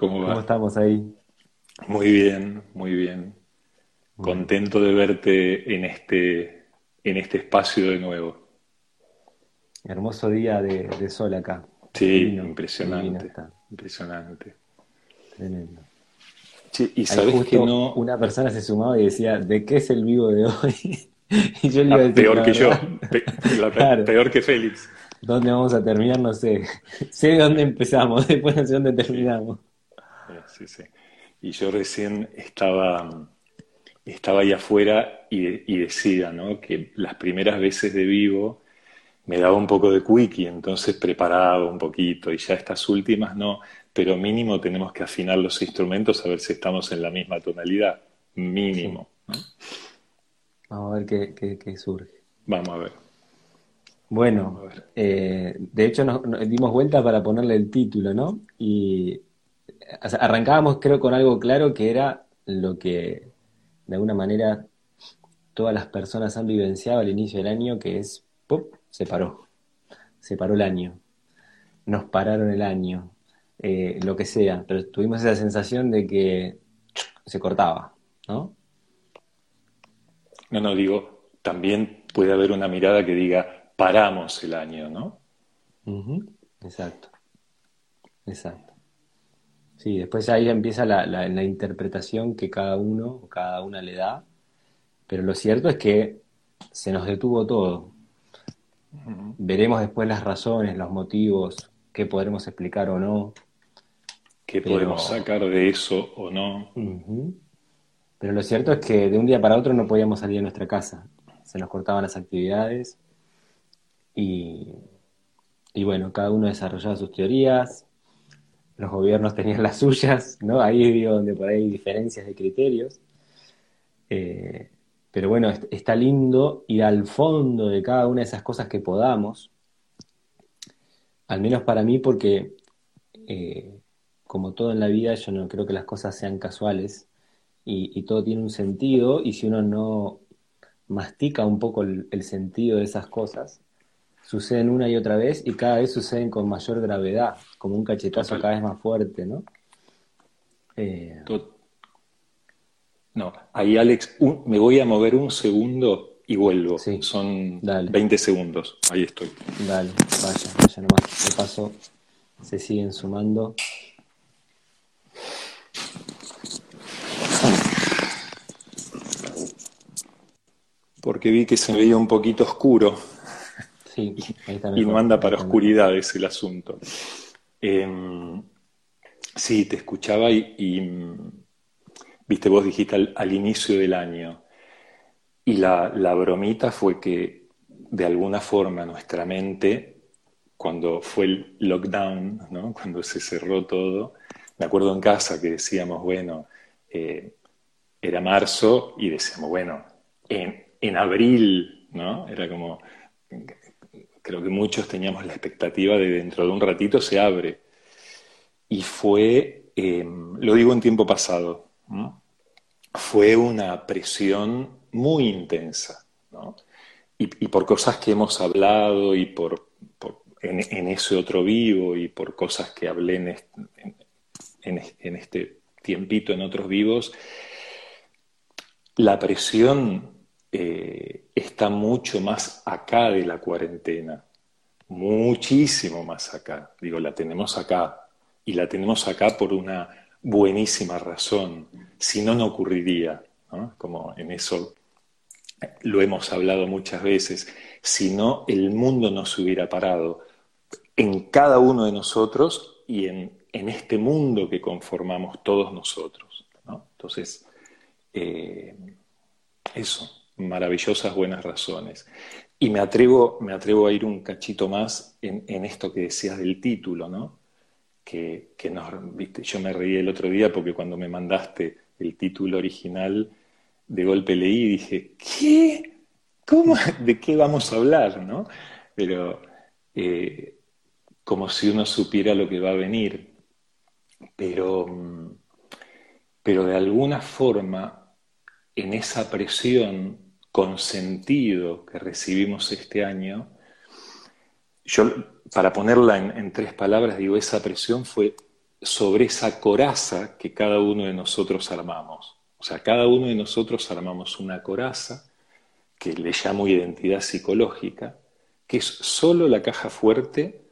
¿Cómo va? ¿Cómo estamos ahí? Muy bien, muy bien. Contento de verte en este, en este espacio de nuevo. Hermoso día de, de sol acá. Sí, Divino, impresionante. divino. Impresionante. Tremendo. Che, y Ahí sabes justo que no. una persona se sumaba y decía, ¿de qué es el vivo de hoy? Y yo le iba a decir, peor que yo. verdad, Pe- la pe- Claro. Peor que Félix. ¿Dónde vamos a terminar? No sé. Sé de dónde empezamos, después no sé dónde terminamos. Sí, sí. Y yo recién estaba, estaba ahí afuera y, y decía, ¿no? Que las primeras veces de vivo me daba un poco de quickie, entonces preparaba un poquito y ya estas últimas no, pero mínimo tenemos que afinar los instrumentos a ver si estamos en la misma tonalidad, mínimo, ¿no? Vamos a ver qué, qué- qué surge. Vamos a ver. Bueno, Vamos a ver. eh, de hecho nos, nos dimos vuelta para ponerle el título, ¿no? Y o sea, arrancábamos creo con algo claro que era lo que de alguna manera todas las personas han vivenciado al inicio del año, que es, ¡pop! se paró, se paró el año, nos pararon el año, eh, lo que sea, pero tuvimos esa sensación de que se cortaba, ¿no? No, no, digo, también puede haber una mirada que diga, paramos el año, ¿no? Exacto, exacto. Sí, después ahí empieza la, la- la interpretación que cada uno o cada una le da, pero lo cierto es que se nos detuvo todo. Veremos después las razones, los motivos, qué podremos explicar o no. ¿Qué Pero- podemos sacar de eso o no? Pero lo cierto es que de un día para otro no podíamos salir de nuestra casa. Se nos cortaban las actividades y, y bueno, cada uno desarrollaba sus teorías, los gobiernos tenían las suyas, ¿no? Ahí digo donde por ahí hay diferencias de criterios. Eh, pero bueno, est- está lindo ir al fondo de cada una de esas cosas que podamos, al menos para mí, porque eh, como todo en la vida, yo no creo que las cosas sean casuales y, todo tiene un sentido, y si uno no mastica un poco el sentido de esas cosas, suceden una y otra vez y cada vez suceden con mayor gravedad, como un cachetazo Total. cada vez más fuerte, ¿no? Eh, No, ahí Alex, un- me voy a mover un segundo y vuelvo. Sí. Son Dale. 20 segundos. Ahí estoy. dale, vaya, vaya nomás. De paso, se siguen sumando. Porque vi que se veía un poquito oscuro Sí, ahí está y mejor, no anda para mejor. oscuridades el asunto. Em, sí, te escuchaba y, y, viste, vos dijiste al, al inicio del año. Y la, la bromita fue que de alguna forma nuestra mente, cuando fue el lockdown, ¿no? Cuando se cerró todo, me acuerdo en casa que decíamos, bueno, eh, era marzo y decíamos, bueno, en, en abril, ¿no? Era como, creo que muchos teníamos la expectativa de dentro de un ratito se abre. Y fue, eh, lo digo en tiempo pasado, fue una presión muy intensa. Y, por cosas que hemos hablado y por, en, ese otro vivo y por cosas que hablé en este tiempito en otros vivos, la presión eh, está mucho más acá de la cuarentena, muchísimo más acá. Digo, la tenemos acá y la tenemos acá por una buenísima razón. Si no, no ocurriría. Como en eso lo hemos hablado muchas veces. Si no, el mundo no se hubiera parado en cada uno de nosotros y en, en este mundo que conformamos todos nosotros, ¿no? Entonces, eh, eso, maravillosas buenas razones. Y me atrevo, me atrevo a ir un cachito más en, esto que decías del título, ¿no? Que, que nos, viste, yo me reí el otro día porque cuando me mandaste el título original, de golpe leí y dije, ¿qué? ¿Cómo? ¿De qué vamos a hablar, no? Pero eh, como si uno supiera lo que va a venir. Pero, mm, pero de alguna forma, en esa presión con sentido que recibimos este año, yo, para ponerla en, en tres palabras, digo, esa presión fue sobre esa coraza que cada uno de nosotros armamos. O sea, cada uno de nosotros armamos una coraza que le llamo identidad psicológica, que es solo la caja fuerte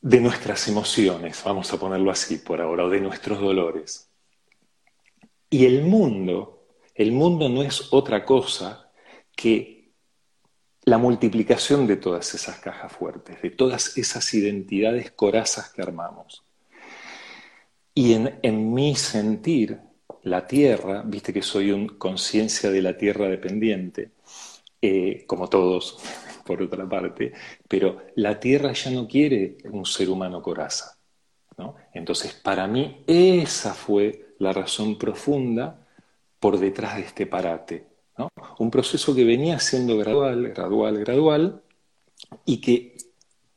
de nuestras emociones, vamos a ponerlo así por ahora, o de nuestros dolores. Y el mundo, el mundo no es otra cosa que la multiplicación de todas esas cajas fuertes, de todas esas identidades corazas que armamos. Y en, mi sentir, la tierra, viste que soy un conciencia de la tierra dependiente, eh, como todos, por otra parte, pero la tierra ya no quiere un ser humano coraza. ¿no? Entonces, para mí, esa fue la razón profunda por detrás de este parate. ¿no? Un proceso que venía siendo gradual, gradual, gradual, y que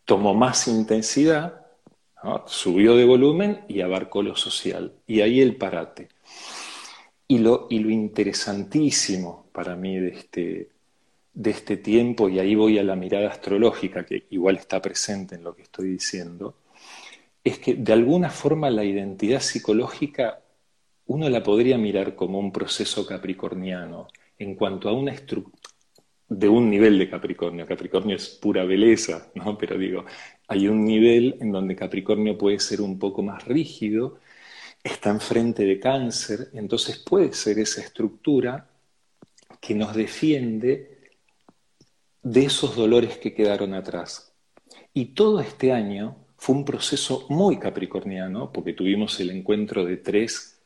tomó más intensidad, subió de volumen y abarcó lo social. Y ahí el parate. Y lo, y lo interesantísimo para mí de este, de este tiempo, y ahí voy a la mirada astrológica, que igual está presente en lo que estoy diciendo, es que de alguna forma la identidad psicológica uno la podría mirar como un proceso capricorniano en cuanto a una estructura de un nivel de Capricornio. Capricornio es pura belleza, ¿no? Pero digo, hay un nivel en donde Capricornio puede ser un poco más rígido, está enfrente de cáncer, entonces puede ser esa estructura que nos defiende de esos dolores que quedaron atrás. Y todo este año fue un proceso muy capricorniano, porque tuvimos el encuentro de tres,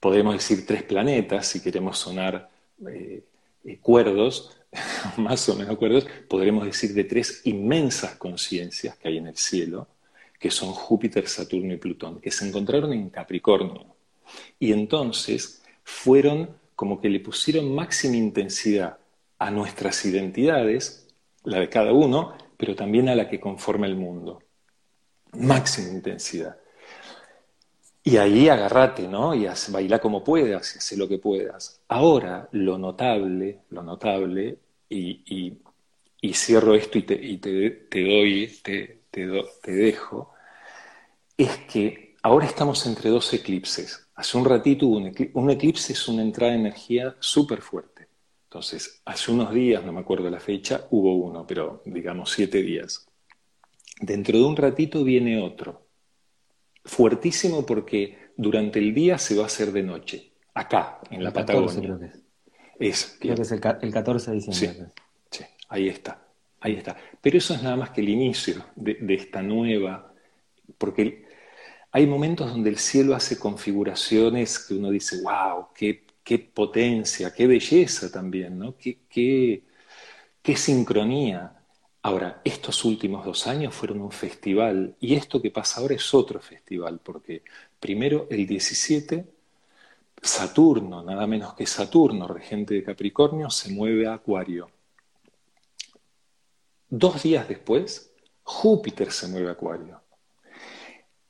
podemos decir tres planetas, si queremos sonar eh, eh, cuerdos, más o menos cuerdos, podremos decir de tres inmensas conciencias que hay en el cielo, que son Júpiter, Saturno y Plutón, que se encontraron en Capricornio. Y entonces fueron como que le pusieron máxima intensidad a nuestras identidades, la de cada uno, pero también a la que conforma el mundo. Máxima intensidad. Y ahí agárrate, ¿no? Y baila como puedas, y hace lo que puedas. Ahora, lo notable, lo notable, y, cierro esto y te, doy, te, te dejo, es que ahora estamos entre dos eclipses. Hace un ratito hubo un eclipse, un eclipse es una entrada de energía súper fuerte. Entonces, hace unos días, no me acuerdo la fecha, hubo uno, pero digamos siete días. Dentro de un ratito viene otro. Fuertísimo porque durante el día se va a hacer de noche, acá, en la Patagonia. Creo que es. creo que es el, 14 de diciembre. Sí, ahí está, ahí está. Pero eso es nada más que el inicio de, de esta nueva, porque hay momentos donde el cielo hace configuraciones que uno dice, wow, qué qué potencia, qué belleza también, ¿no? Qué, qué, qué sincronía. Ahora, estos últimos dos años fueron un festival y esto que pasa ahora es otro festival, porque primero el 17, Saturno, nada menos que Saturno, regente de Capricornio, se mueve a Acuario. Dos días después, Júpiter se mueve a Acuario.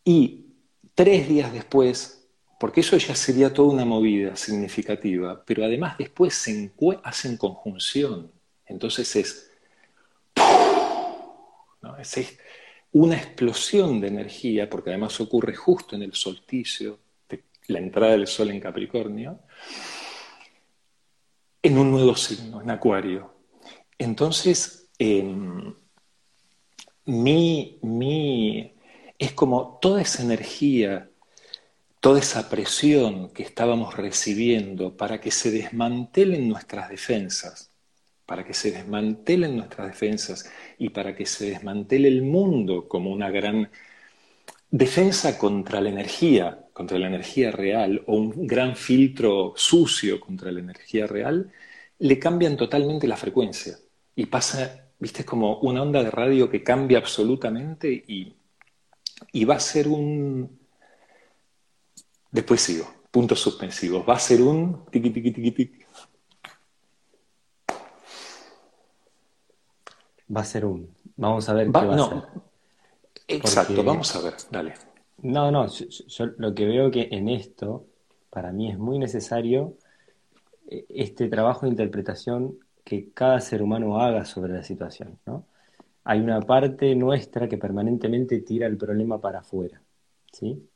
Y tres días después, porque eso ya sería toda una movida significativa, pero además después se hacen conjunción. Entonces es, es una explosión de energía, porque además ocurre justo en el solsticio, la entrada del sol en Capricornio, en un nuevo signo, en Acuario. Entonces, em, mi, mi, es como toda esa energía toda esa presión que estábamos recibiendo para que se desmantelen nuestras defensas, para que se desmantelen nuestras defensas y para que se desmantele el mundo como una gran defensa contra la energía, contra la energía real, o un gran filtro sucio contra la energía real, le cambian totalmente la frecuencia. Y pasa, viste, como una onda de radio que cambia absolutamente y, y va a ser un, Después sigo. Puntos suspensivos. Va a ser un Va a ser un. Vamos a ver qué va a ser. Exacto, vamos a ver, dale. No, no, yo, lo que veo que en esto, para mí es muy necesario eh, este trabajo de interpretación que cada ser humano haga sobre la situación, ¿no? hay una parte nuestra que permanentemente tira el problema para afuera, ¿sí?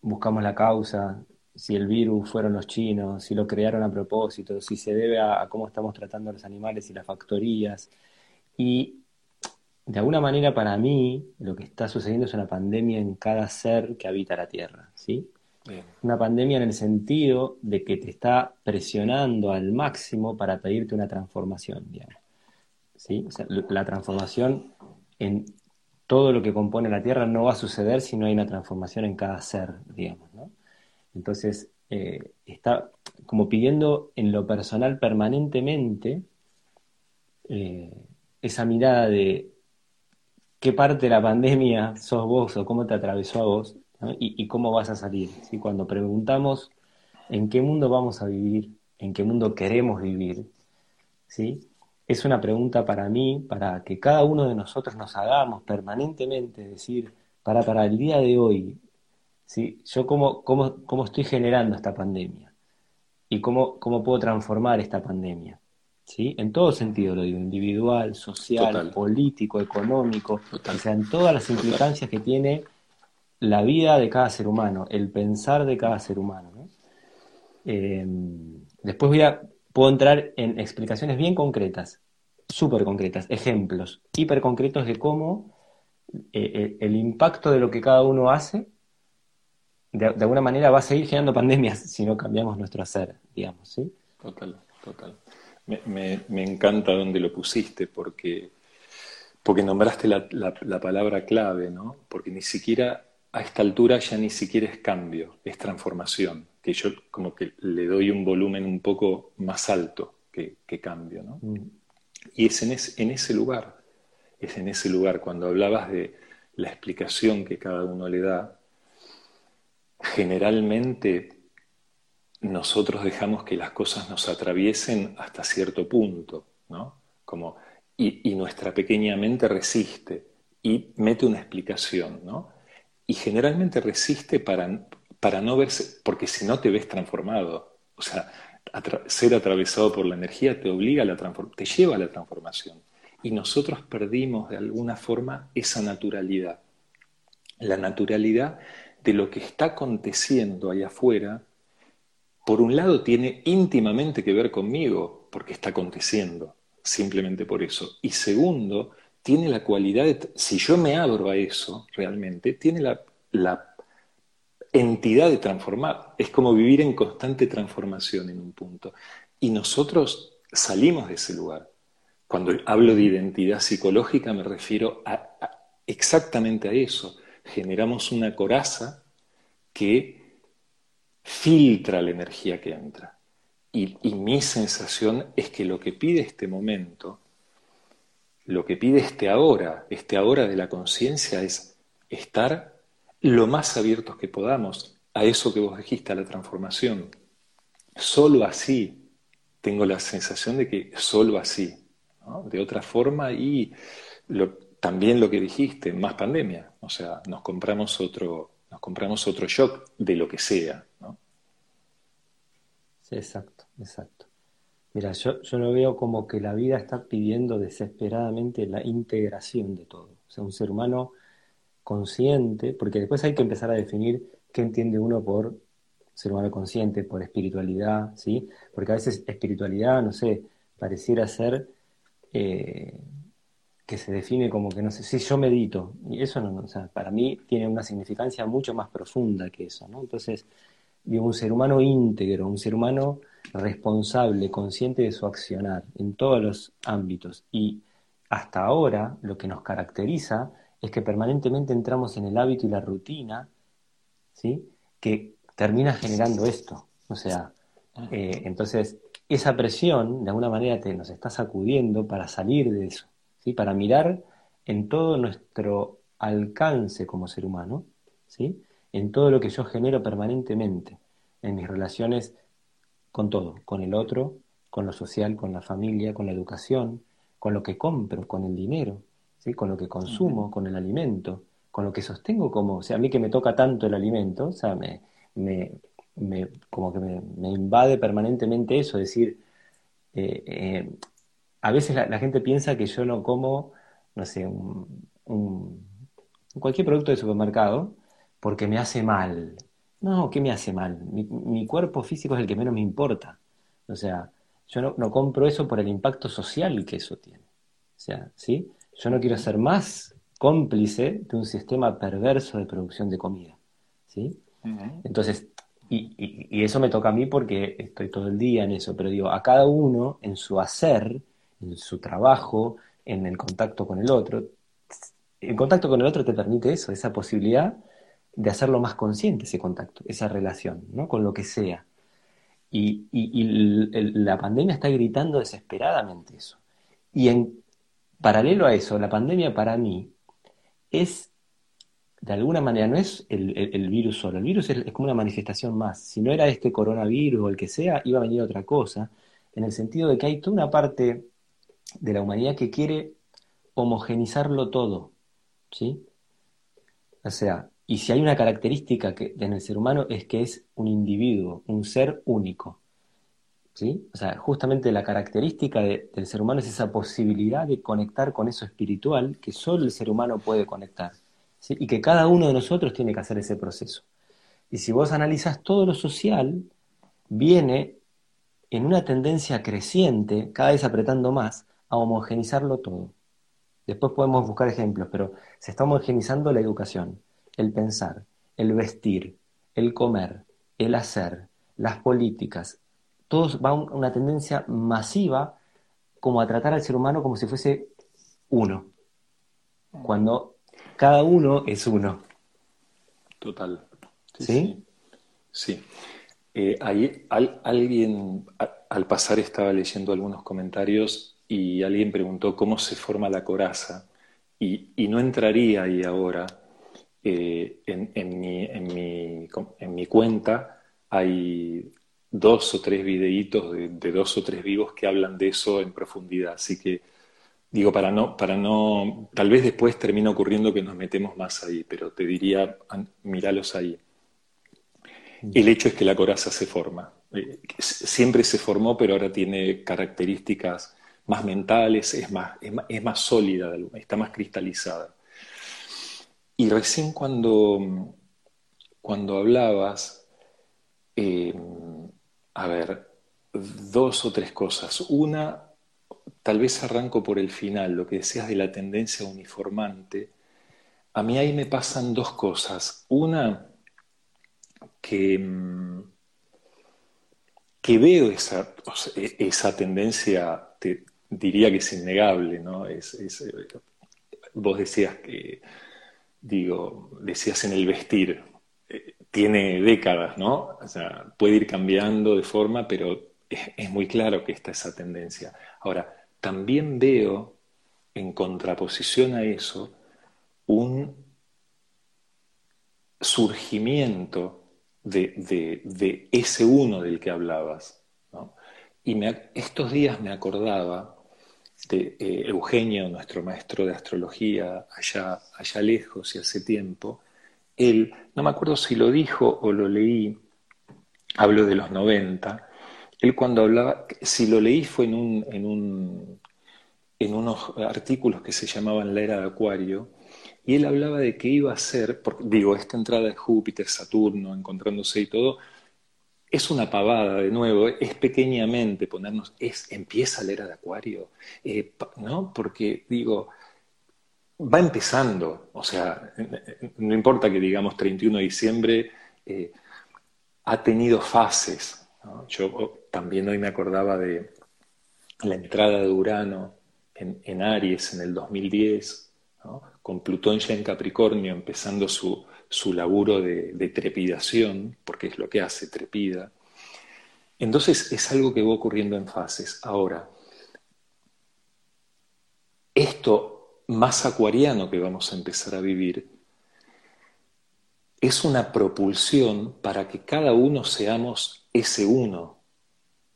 Buscamos la causa, si el virus fueron los chinos, si lo crearon a propósito, si se debe a, cómo estamos tratando a los animales y las factorías. Y de alguna manera para mí lo que está sucediendo es una pandemia en cada ser que habita la Tierra, ¿sí? Una pandemia en el sentido de que te está presionando al máximo para pedirte una transformación, digamos. ¿Sí? la transformación en todo lo que compone la Tierra no va a suceder si no hay una transformación en cada ser, digamos, ¿no? Entonces, eh, está como pidiendo en lo personal permanentemente eh, esa mirada de qué parte de la pandemia sos vos o cómo te atravesó a vos y, cómo vas a salir. ¿sí? Cuando preguntamos en qué mundo vamos a vivir, en qué mundo queremos vivir, ¿sí? es una pregunta para mí, para que cada uno de nosotros nos hagamos permanentemente, decir, para, para el día de hoy, ¿sí? Yo cómo, cómo, cómo estoy generando esta pandemia y cómo, cómo puedo transformar esta pandemia. ¿Sí? En todo sentido lo digo, individual, social, político, económico, o sea, en todas las implicancias que tiene la vida de cada ser humano, el pensar de cada ser humano. Eh, después voy a, puedo entrar en explicaciones bien concretas, súper concretas, ejemplos hiper concretos de cómo eh, eh, el impacto de lo que cada uno hace de, alguna manera va a seguir generando pandemias si no cambiamos nuestro hacer, digamos, ¿sí? Total, total. Me, encanta donde lo pusiste porque, porque nombraste la, la, palabra clave, ¿no? Porque ni siquiera a esta altura ya ni siquiera es cambio, es transformación, que yo como que le doy un volumen un poco más alto que, cambio, ¿no? Mm. Y es en, en ese lugar, es en ese lugar, cuando hablabas de la explicación que cada uno le da, generalmente nosotros dejamos que las cosas nos atraviesen hasta cierto punto, ¿no? Como, y, nuestra pequeña mente resiste y mete una explicación, ¿no? Y generalmente resiste para, para no verse, porque si no te ves transformado, o sea, ser atravesado por la energía te obliga a la te lleva a la transformación. Y nosotros perdimos de alguna forma esa naturalidad. La naturalidad de lo que está aconteciendo allá afuera, por un lado tiene íntimamente que ver conmigo, porque está aconteciendo, simplemente por eso. Y segundo, tiene la cualidad de, si yo me abro a eso realmente, tiene la, entidad de transformar. Es como vivir en constante transformación en un punto. Y nosotros salimos de ese lugar. Cuando hablo de identidad psicológica me refiero a, exactamente a eso generamos una coraza que filtra la energía que entra. Y, mi sensación es que lo que pide este momento, lo que pide este ahora, este ahora de la conciencia es estar lo más abiertos que podamos a eso que vos dijiste, a la transformación. Solo así tengo la sensación de que solo así. De otra forma, y también lo que dijiste, más pandemia. O sea, nos compramos otro, nos compramos otro shock de lo que sea. Exacto, exacto. Mira, yo, yo lo veo como que la vida está pidiendo desesperadamente la integración de todo. O sea, un ser humano consciente, porque después hay que empezar a definir qué entiende uno por ser humano consciente, por espiritualidad, ¿sí? Porque a veces espiritualidad, no sé, pareciera ser eh, que se define como que no sé, si yo medito, y eso no, o sea, para mí tiene una significancia mucho más profunda que eso, ¿no? Entonces, digo, un ser humano íntegro, un ser humano responsable, consciente de su accionar en todos los ámbitos. Y hasta ahora lo que nos caracteriza es que permanentemente entramos en el hábito y la rutina, ¿sí? Que termina generando esto. O sea, eh, entonces esa presión de alguna manera te, nos está sacudiendo para salir de eso para mirar en todo nuestro alcance como ser humano, ¿sí? En todo lo que yo genero permanentemente, en mis relaciones con todo, con el otro, con lo social, con la familia, con la educación, con lo que compro, con el dinero, ¿sí? con lo que consumo, con el alimento, con lo que sostengo como, o sea, a mí que me toca tanto el alimento, o sea, me, me, como que me, invade permanentemente eso, decir, eh, eh, a veces la, gente piensa que yo no como no sé, un, cualquier producto de supermercado porque me hace mal. No, ¿qué me hace mal? Mi, cuerpo físico es el que menos me importa. O sea, yo no, no, compro eso por el impacto social que eso tiene. O sea, ¿sí? Yo no quiero ser más cómplice de un sistema perverso de producción de comida. ¿sí? Entonces, y, eso me toca a mí porque estoy todo el día en eso, pero digo, a cada uno en su hacer, en su trabajo, en el contacto con el otro, el contacto con el otro te permite eso, esa posibilidad de hacerlo más consciente, ese contacto, esa relación, ¿no? Con lo que sea. Y, la pandemia está gritando desesperadamente eso. Y en paralelo a eso, la pandemia para mí es de alguna manera no es el, virus solo, el virus es, como una manifestación más. Si no era este coronavirus o el que sea, iba a venir otra cosa, en el sentido de que hay toda una parte de la humanidad que quiere homogenizarlo todo, ¿sí? O sea, y si hay una característica que, en el ser humano es que es un individuo, un ser único, ¿sí? O sea, justamente la característica del ser humano es esa posibilidad de conectar con eso espiritual que solo el ser humano puede conectar y que cada uno de nosotros tiene que hacer ese proceso. Y si vos analizas todo lo social, viene en una tendencia creciente, cada vez apretando más, a homogenizarlo todo. Después podemos buscar ejemplos, pero se está homogenizando la educación, el pensar, el vestir, el comer, el hacer, las políticas. Todos va a una tendencia masiva como a tratar al ser humano como si fuese uno. Cuando cada uno es uno. Total. Sí. Sí. Eh, ahí, alguien al pasar estaba leyendo algunos comentarios y alguien preguntó cómo se forma la coraza y, no entraría ahí ahora. Eh, en, mi, en, mi, cuenta hay dos o tres videitos de, dos o tres vivos que hablan de eso en profundidad, así que Digo, para no, para no, tal vez después termina ocurriendo que nos metemos más ahí, pero te diría, míralos ahí. El hecho es que la coraza se forma. Eh, siempre se formó, pero ahora tiene características más mentales, es más, es más, sólida, está más cristalizada. Y recién cuando, cuando hablabas, eh, a ver, dos o tres cosas. Una, tal vez arranco por el final, lo que decías de la tendencia uniformante. A mí ahí me pasan dos cosas. Una, que, mm, que veo esa, e, esa tendencia, te diría que es innegable, ¿no? Es, eh, vos decías que, digo, decías en el vestir, eh, tiene décadas, ¿no? O sea, puede ir cambiando de forma, pero es, es muy claro que está esa tendencia. Ahora, también veo en contraposición a eso un surgimiento de, ese uno del que hablabas. Y estos días me acordaba de eh, Eugenio, nuestro maestro de astrología, allá, allá lejos y hace tiempo, él, no me acuerdo si lo dijo o lo leí, hablo de los 90, él cuando hablaba, si lo leí fue en, un, en, un, en unos artículos que se llamaban La Era de Acuario, y él hablaba de que iba a ser, porque, digo, esta entrada de Júpiter, Saturno, encontrándose y todo, es una pavada, de nuevo, es pequeñamente ponernos, es, empieza la era de Acuario, eh, ¿no? Porque, digo, va empezando, o sea, no importa que digamos 31 de diciembre, eh, ha tenido fases, yo oh, también hoy me acordaba de la entrada de Urano en, Aries en el 2010, con Plutón ya en Capricornio empezando su, laburo de, de, trepidación, porque es lo que hace, trepida. Entonces es algo que va ocurriendo en fases. Ahora, esto más acuariano que vamos a empezar a vivir es una propulsión para que cada uno seamos ese uno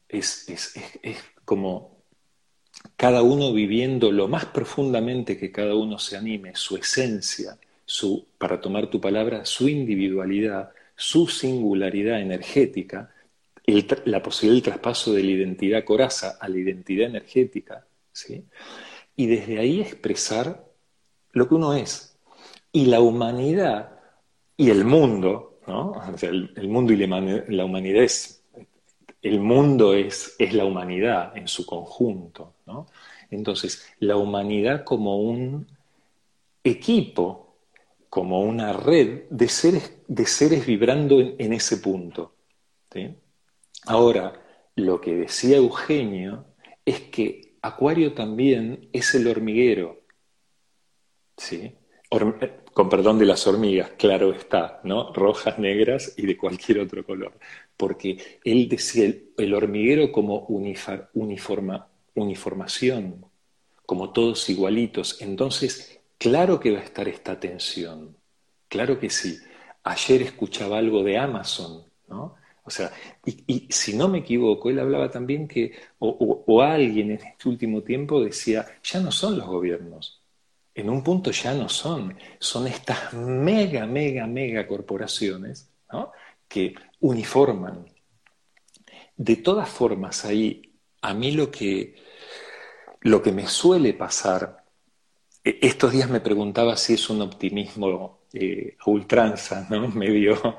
es, como cada uno viviendo lo más profundamente que cada uno se anime, su esencia, su, para tomar tu palabra, su individualidad, su singularidad energética, la posibilidad del traspaso de la identidad coraza a la identidad energética, ¿sí? y desde ahí expresar lo que uno es. Y la humanidad y el mundo, ¿no? Sea, el, mundo y la humanidad es, el mundo es, es la humanidad en su conjunto, ¿no? Entonces, la humanidad como un equipo, como una red de seres, de seres vibrando en, ese punto. Ahora, lo que decía Eugenio es que Acuario también es el hormiguero. ¿sí? con perdón de las hormigas, claro está, ¿no? Rojas, negras y de cualquier otro color. Porque él decía el, hormiguero como uniforma, uniformación, como todos igualitos. Entonces, claro que va a estar esta tensión, claro que sí. Ayer escuchaba algo de Amazon, ¿no? O sea, y, si no me equivoco, él hablaba también que, o, alguien en este último tiempo decía, ya no son los gobiernos, en un punto ya no son, son estas mega, mega, mega corporaciones ¿no? que uniforman. De todas formas, ahí, a mí lo que, lo que me suele pasar, estos días me preguntaba si es un optimismo eh, a ultranza, medio,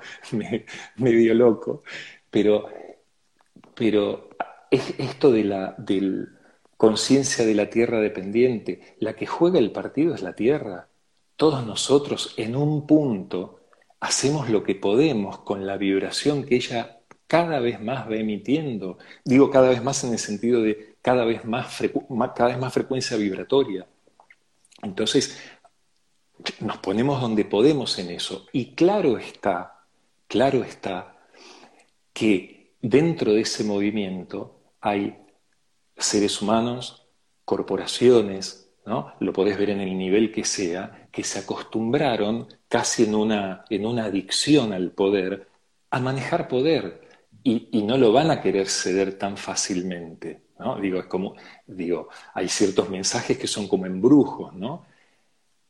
medio loco, pero, pero es esto de la del conciencia de la tierra dependiente, la que juega el partido es la tierra. Todos nosotros en un punto hacemos lo que podemos con la vibración que ella cada vez más va emitiendo. Digo cada vez más en el sentido de cada vez más, cada vez más frecuencia vibratoria. Entonces, nos ponemos donde podemos en eso. Y claro está, claro está que dentro de ese movimiento hay seres humanos, corporaciones, ¿no? lo podés ver en el nivel que sea, que se acostumbraron casi en una, en una adicción al poder a manejar poder y, y no lo van a querer ceder tan fácilmente. ¿No? Digo, es como, digo, hay ciertos mensajes que son como embrujos, ¿no?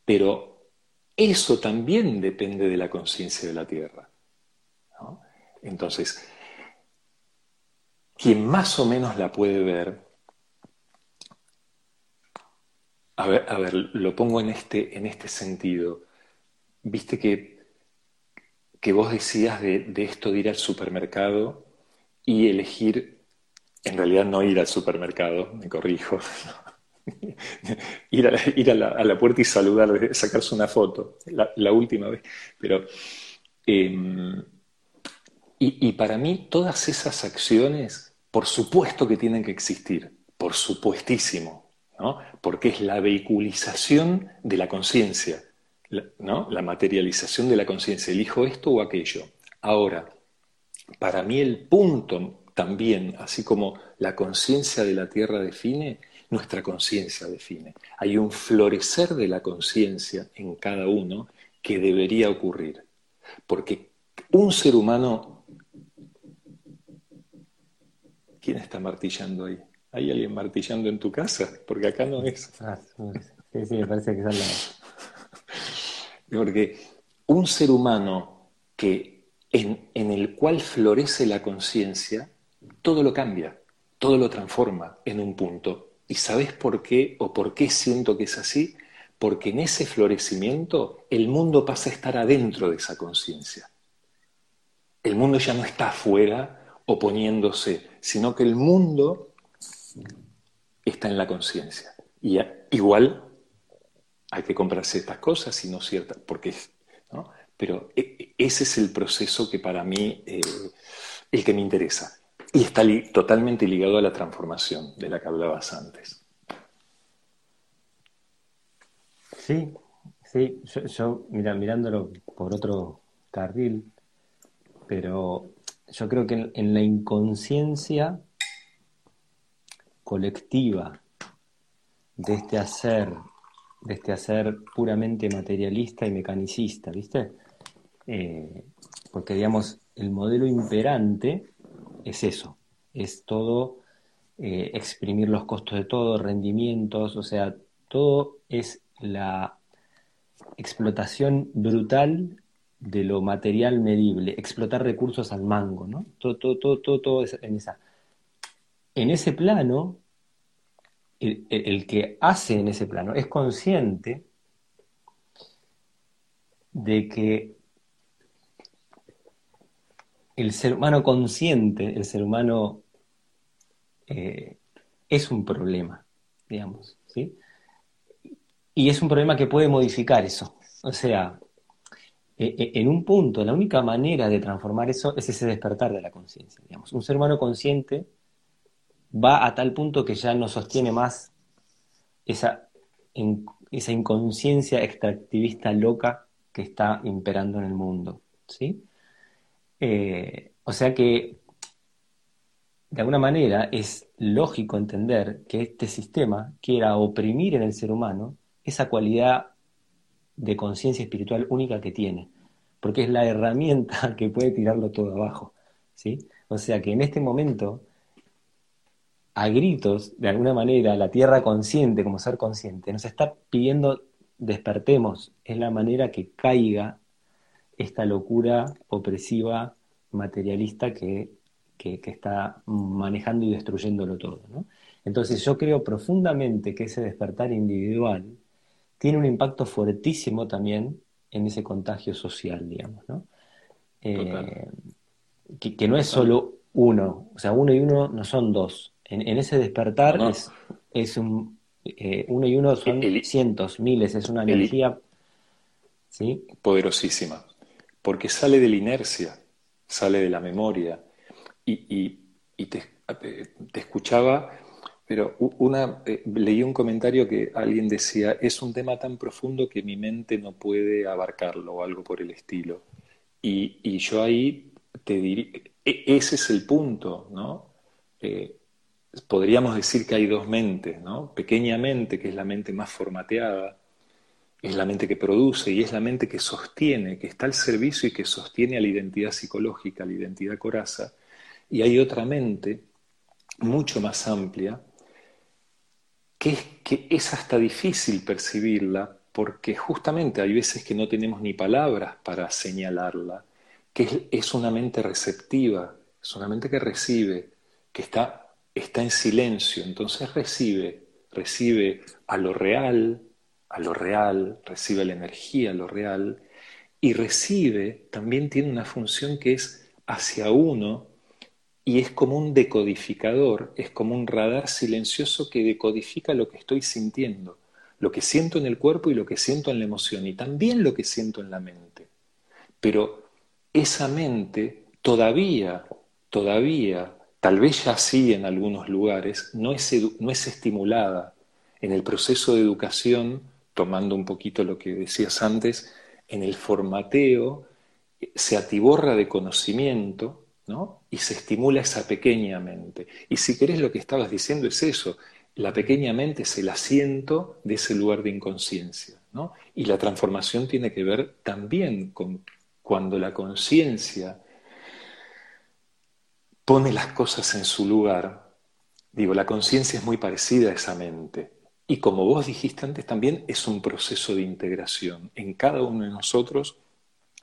Pero eso también depende de la conciencia de la Tierra. Entonces, quien más o menos la puede ver, a ver, a ver lo pongo en este, en este sentido. Viste que, que vos decías de, de esto de ir al supermercado y elegir, en realidad no ir al supermercado, me corrijo, ir, a, ir a, la, puerta y saludar, sacarse una foto, la, última vez. Pero, em, y, para mí todas esas acciones, por supuesto que tienen que existir, por supuestísimo, ¿no? porque es la vehiculización de la conciencia, ¿no? la materialización de la conciencia, elijo esto o aquello. Ahora, para mí el punto también, así como la conciencia de la Tierra define, nuestra conciencia define. Hay un florecer de la conciencia en cada uno que debería ocurrir. Porque un ser humano... ¿Quién está martillando ahí? ¿Hay alguien martillando en tu casa? Porque acá no es. Ah, sí, sí, me parece que Porque un ser humano que en, en el cual florece la conciencia, todo lo cambia, todo lo transforma en un punto ¿Y sabes por qué o por qué siento que es así? Porque en ese florecimiento el mundo pasa a estar adentro de esa conciencia. El mundo ya no está afuera oponiéndose, sino que el mundo está en la conciencia. Y igual hay que comprar ciertas cosas y no ciertas, porque ¿no? Pero e, e, ese es el proceso que para mí, eh, el que me interesa. Y está totalmente ligado a la transformación de la que hablabas antes. Sí, sí, yo, mira, mirándolo por otro carril, pero yo creo que en, la inconsciencia colectiva de este hacer, de este hacer puramente materialista y mecanicista, ¿viste? Eh, porque digamos, el modelo imperante es eso, es todo eh, exprimir los costos de todo, rendimientos, o sea, todo es la explotación brutal de lo material medible, explotar recursos al mango, ¿no? Todo, todo, todo, todo, en esa. En ese plano, el, que hace en ese plano es consciente de que el ser humano consciente, el ser humano eh, es un problema, digamos, ¿sí? Y es un problema que puede modificar eso. O sea, e, e, en un punto, la única manera de transformar eso es ese despertar de la conciencia, digamos. Un ser humano consciente va a tal punto que ya no sostiene más esa, esa inconsciencia extractivista loca que está imperando en el mundo, ¿sí? Eh, o sea que, de alguna manera, es lógico entender que este sistema quiera oprimir en el ser humano esa cualidad de conciencia espiritual única que tiene, porque es la herramienta que puede tirarlo todo abajo, ¿sí? O sea que en este momento, a gritos, de alguna manera, la tierra consciente, como ser consciente, nos está pidiendo despertemos, es la manera que caiga esta locura opresiva materialista que, está manejando y destruyéndolo todo. Entonces yo creo profundamente que ese despertar individual tiene un impacto fuertísimo también en ese contagio social, digamos, eh, que, no es solo uno, o sea, uno y uno no son dos. En, ese despertar Es, es, un, eh, uno y uno son cientos, miles, es una energía ¿sí? poderosísima, porque sale de la inercia, sale de la memoria. Y, te, escuchaba, pero una, eh, leí un comentario que alguien decía, es un tema tan profundo que mi mente no puede abarcarlo o algo por el estilo. Y, yo ahí te diría, e, ese es el punto, ¿no? Eh, podríamos decir que hay dos mentes, ¿no? Pequeña mente, que es la mente más formateada, es la mente que produce y es la mente que sostiene, que está al servicio y que sostiene a la identidad psicológica, a la identidad coraza. Y hay otra mente mucho más amplia, que es, que es hasta difícil percibirla porque justamente hay veces que no tenemos ni palabras para señalarla, que es, es una mente receptiva, es una mente que recibe, que está está en silencio, entonces recibe, recibe a lo real, a lo real, recibe la energía a lo real, y recibe, también tiene una función que es hacia uno, y es como un decodificador, es como un radar silencioso que decodifica lo que estoy sintiendo, lo que siento en el cuerpo y lo que siento en la emoción, y también lo que siento en la mente. Pero esa mente todavía, todavía tal vez ya sí en algunos lugares, no es, no es estimulada en el proceso de educación, tomando un poquito lo que decías antes, en el formateo se atiborra de conocimiento ¿no? y se estimula esa pequeña mente. Y si querés lo que estabas diciendo es eso, la pequeña mente es el asiento de ese lugar de inconsciencia. ¿no? Y la transformación tiene que ver también con cuando la conciencia pone las cosas en su lugar, digo, la conciencia es muy parecida a esa mente. Y como vos dijiste antes, también es un proceso de integración en cada uno de nosotros,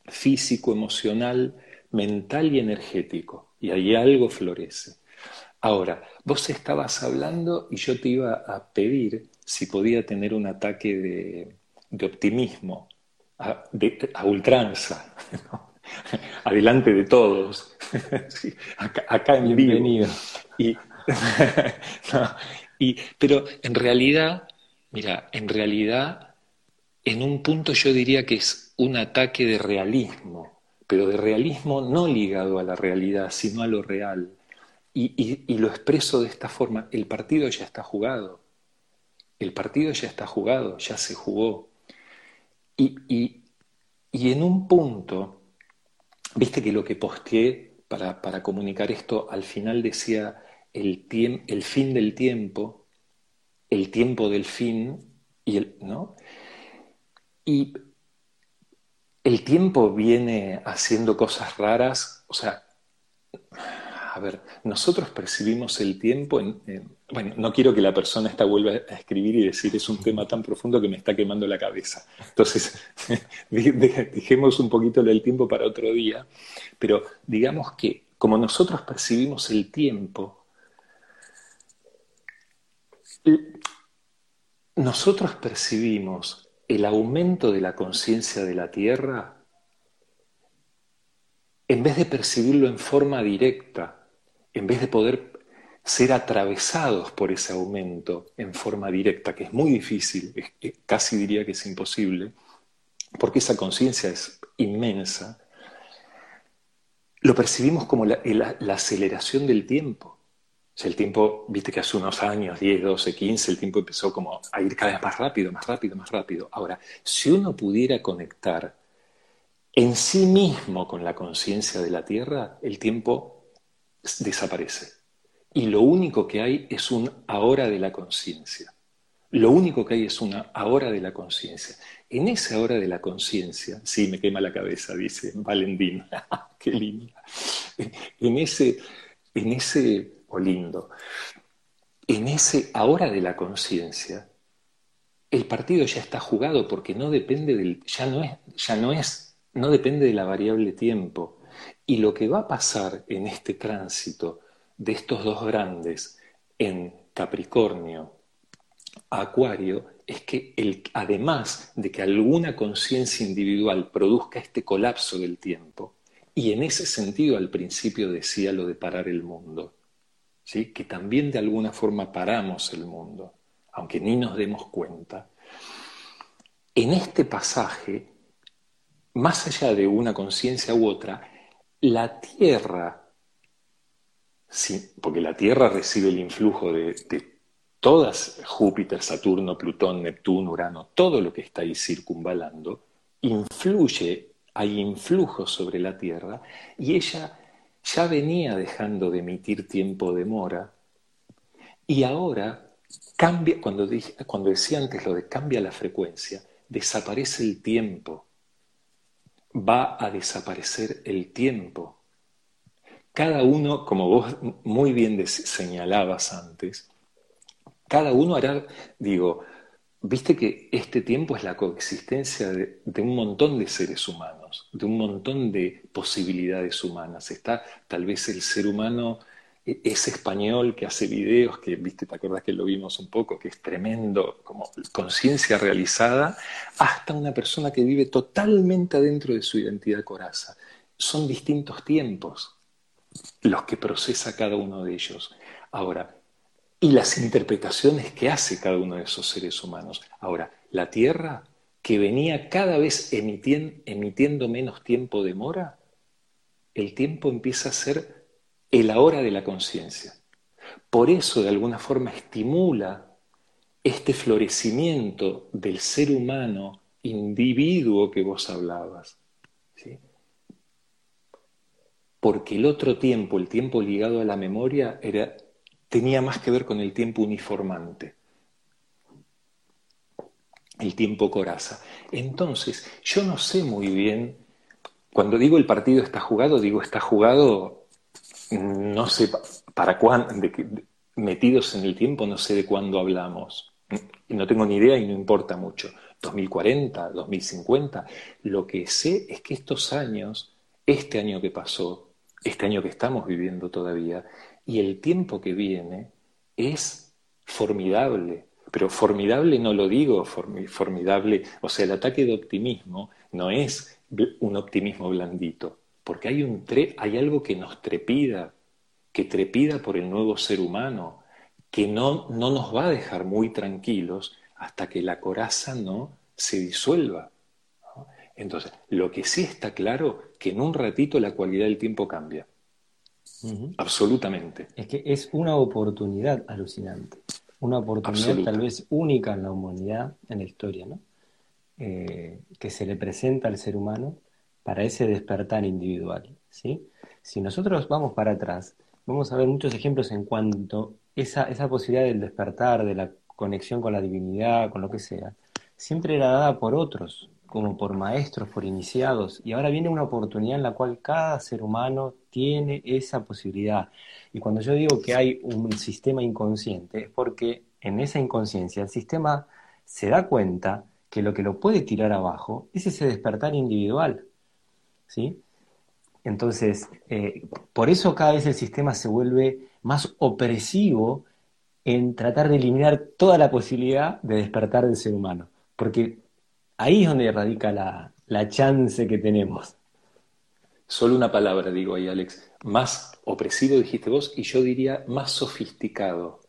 físico, emocional, mental y energético. Y ahí algo florece. Ahora, vos estabas hablando y yo te iba a pedir si podía tener un ataque de, optimismo, a, a ultranza. ¿no? adelante de todos, acá, en Bienvenido. Y, pero en realidad, mira, en realidad, en un punto yo diría que es un ataque de realismo, pero de realismo no ligado a la realidad, sino a lo real. Y, lo expreso de esta forma, el partido ya está jugado, el partido ya está jugado, ya se jugó. y en un punto, Viste que lo que posteé para, comunicar esto al final decía el, el fin del tiempo, el tiempo del fin, y el, ¿no? Y el tiempo viene haciendo cosas raras, o sea, a ver, nosotros percibimos el tiempo en, Bueno, no quiero que la persona esta vuelva a escribir y decir es un tema tan profundo que me está quemando la cabeza. Entonces, dejemos un poquito el tiempo para otro día, pero digamos que como nosotros percibimos el tiempo, nosotros percibimos el aumento de la conciencia de la Tierra en vez de percibirlo en forma directa, en vez de poder ser atravesados por ese aumento en forma directa, que es muy difícil, casi diría que es imposible, porque esa conciencia es inmensa, lo percibimos como la, aceleración del tiempo. O sea, el tiempo, viste que hace unos años, 10, 12, 15, el tiempo empezó como a ir cada vez más rápido, más rápido, más rápido. Ahora, si uno pudiera conectar en sí mismo con la conciencia de la Tierra, el tiempo desaparece. Y lo único que hay es un ahora de la conciencia. Lo único que hay es una ahora de la conciencia. En esa hora de la conciencia, sí, me quema la cabeza, dice Valentín, qué lindo. En ese, en ese, lindo, en ese ahora de la conciencia, el partido ya está jugado porque no depende del, ya no es, ya no es, no depende de la variable tiempo. Y lo que va a pasar en este tránsito de estos dos grandes en Capricornio, Acuario, es que el, además de que alguna conciencia individual produzca este colapso del tiempo, y en ese sentido al principio decía lo de parar el mundo, ¿sí? que también de alguna forma paramos el mundo, aunque ni nos demos cuenta, en este pasaje, más allá de una conciencia u otra, la Tierra, sí, porque la Tierra recibe el influjo de, todas, Júpiter, Saturno, Plutón, Neptuno, Urano, todo lo que está ahí circunvalando, influye, hay influjo sobre la Tierra y ella ya venía dejando de emitir tiempo de mora y ahora cambia, cuando, cuando decía antes lo de cambia la frecuencia, desaparece el tiempo, va a desaparecer el tiempo. Cada uno, como vos muy bien señalabas antes, cada uno hará, digo, viste que este tiempo es la coexistencia de, un montón de seres humanos, de un montón de posibilidades humanas. Está tal vez el ser humano, e, ese español que hace videos, que, viste, te acuerdas que lo vimos un poco, que es tremendo, como conciencia realizada, hasta una persona que vive totalmente adentro de su identidad coraza. Son distintos tiempos los que procesa cada uno de ellos. Ahora, y las interpretaciones que hace cada uno de esos seres humanos. Ahora, la Tierra, que venía cada vez emitiendo, menos tiempo de mora, el tiempo empieza a ser el ahora de la conciencia. Por eso, de alguna forma, estimula este florecimiento del ser humano individuo que vos hablabas. Porque el otro tiempo, el tiempo ligado a la memoria, era tenía más que ver con el tiempo uniformante, el tiempo coraza. Entonces, yo no sé muy bien, cuando digo el partido está jugado, digo está jugado, no sé para cuándo, metidos en el tiempo, no sé de cuándo hablamos. No tengo ni idea y no importa mucho. 2040, 2050. Lo que sé es que estos años, este año que pasó, este año que estamos viviendo todavía, y el tiempo que viene es formidable, pero formidable no lo digo formidable, o sea, el ataque de optimismo no es un optimismo blandito, porque hay, un hay algo que nos trepida, que trepida por el nuevo ser humano, que no, no nos va a dejar muy tranquilos hasta que la coraza no se disuelva. Entonces, lo que sí está claro, que en un ratito la cualidad del tiempo cambia. Absolutamente. Es que es una oportunidad alucinante, una oportunidad tal vez única en la humanidad, en la historia, ¿no? Eh, que se le presenta al ser humano para ese despertar individual. ¿sí? Si nosotros vamos para atrás, vamos a ver muchos ejemplos en cuanto esa, esa posibilidad del despertar, de la conexión con la divinidad, con lo que sea, siempre era dada por otros, como por maestros, por iniciados, y ahora viene una oportunidad en la cual cada ser humano tiene esa posibilidad. Y cuando yo digo que hay un sistema inconsciente, es porque en esa inconsciencia el sistema se da cuenta que lo que lo puede tirar abajo es ese despertar individual. ¿sí? Entonces, eh, por eso cada vez el sistema se vuelve más opresivo en tratar de eliminar toda la posibilidad de despertar del ser humano, porque ahí es donde radica la, la chance que tenemos. Solo una palabra digo ahí, Alex. Más opresivo dijiste vos, y yo diría más sofisticado.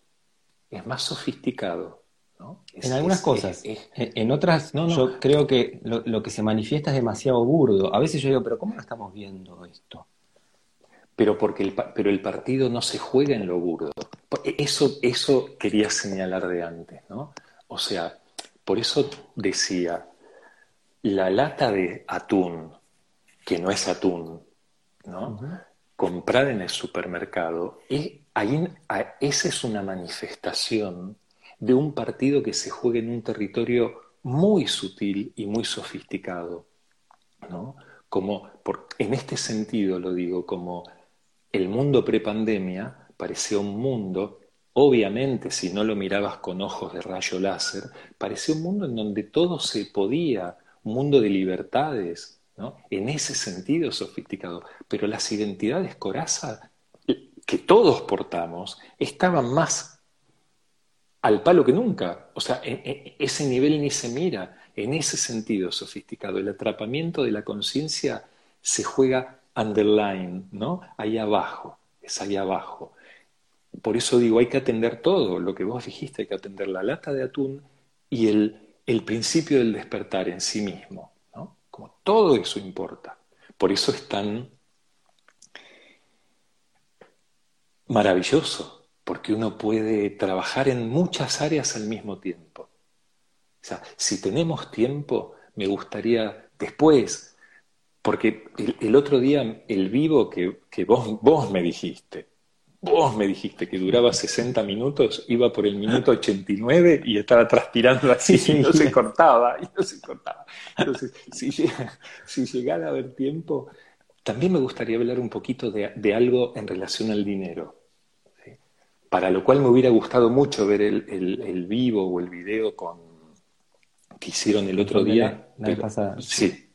Es más sofisticado. ¿no? en algunas cosas. en otras, no, yo creo que lo, que se manifiesta es demasiado burdo. A veces yo digo, pero ¿cómo no estamos viendo esto? Pero porque el, pero el partido no se juega en lo burdo. Eso, eso quería señalar de antes, ¿no? O sea, por eso decía, la lata de atún, que no es atún, ¿no? Comprar en el supermercado, y ahí, esa es una manifestación de un partido que se juega en un territorio muy sutil y muy sofisticado, ¿no? Como, por, en este sentido lo digo, como el mundo prepandemia parecía un mundo, obviamente si no lo mirabas con ojos de rayo láser, parecía un mundo en donde todo se podía, un mundo de libertades, ¿no? En ese sentido sofisticado. Pero las identidades coraza que todos portamos estaban más al palo que nunca. O sea, ese nivel ni se mira. En ese sentido sofisticado, el atrapamiento de la conciencia se juega underline, ¿no? Ahí abajo, es ahí abajo. Por eso digo, hay que atender todo, lo que vos dijiste, hay que atender la lata de atún y el el principio del despertar en sí mismo. ¿no? Como todo eso importa. Por eso es tan maravilloso, porque uno puede trabajar en muchas áreas al mismo tiempo. O sea, si tenemos tiempo, me gustaría después, porque el, otro día el vivo que, que vos, vos me dijiste, Vos me dijiste que duraba 60 minutos, iba por el minuto 89 y estaba transpirando así y no se cortaba, y no se cortaba. Entonces, si, si llegara a haber tiempo, también me gustaría hablar un poquito de, algo en relación al dinero. Para lo cual me hubiera gustado mucho ver el, vivo o el video con, que hicieron el otro día. Sí,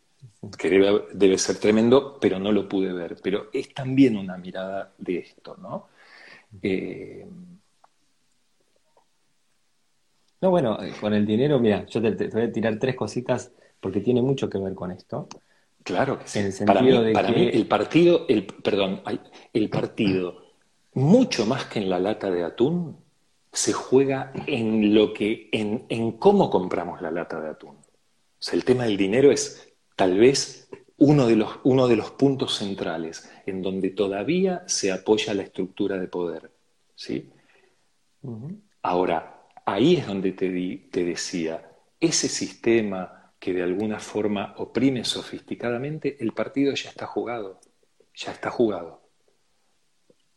que debe, ser tremendo, pero no lo pude ver. Pero es también una mirada de esto, ¿no? Eh, no, bueno, eh, con el dinero, mira, yo te, voy a tirar tres cositas porque tiene mucho que ver con esto. Claro que sí. En el sentido de que... mí el partido, el, perdón, el partido, mucho más que en la lata de atún, se juega en lo que, en, en cómo compramos la lata de atún. O sea, el tema del dinero es tal vez uno de, los, uno de los puntos centrales en donde todavía se apoya la estructura de poder. ¿sí? Ahora, ahí es donde te, te decía, ese sistema que de alguna forma oprime sofisticadamente, el partido ya está jugado, ya está jugado.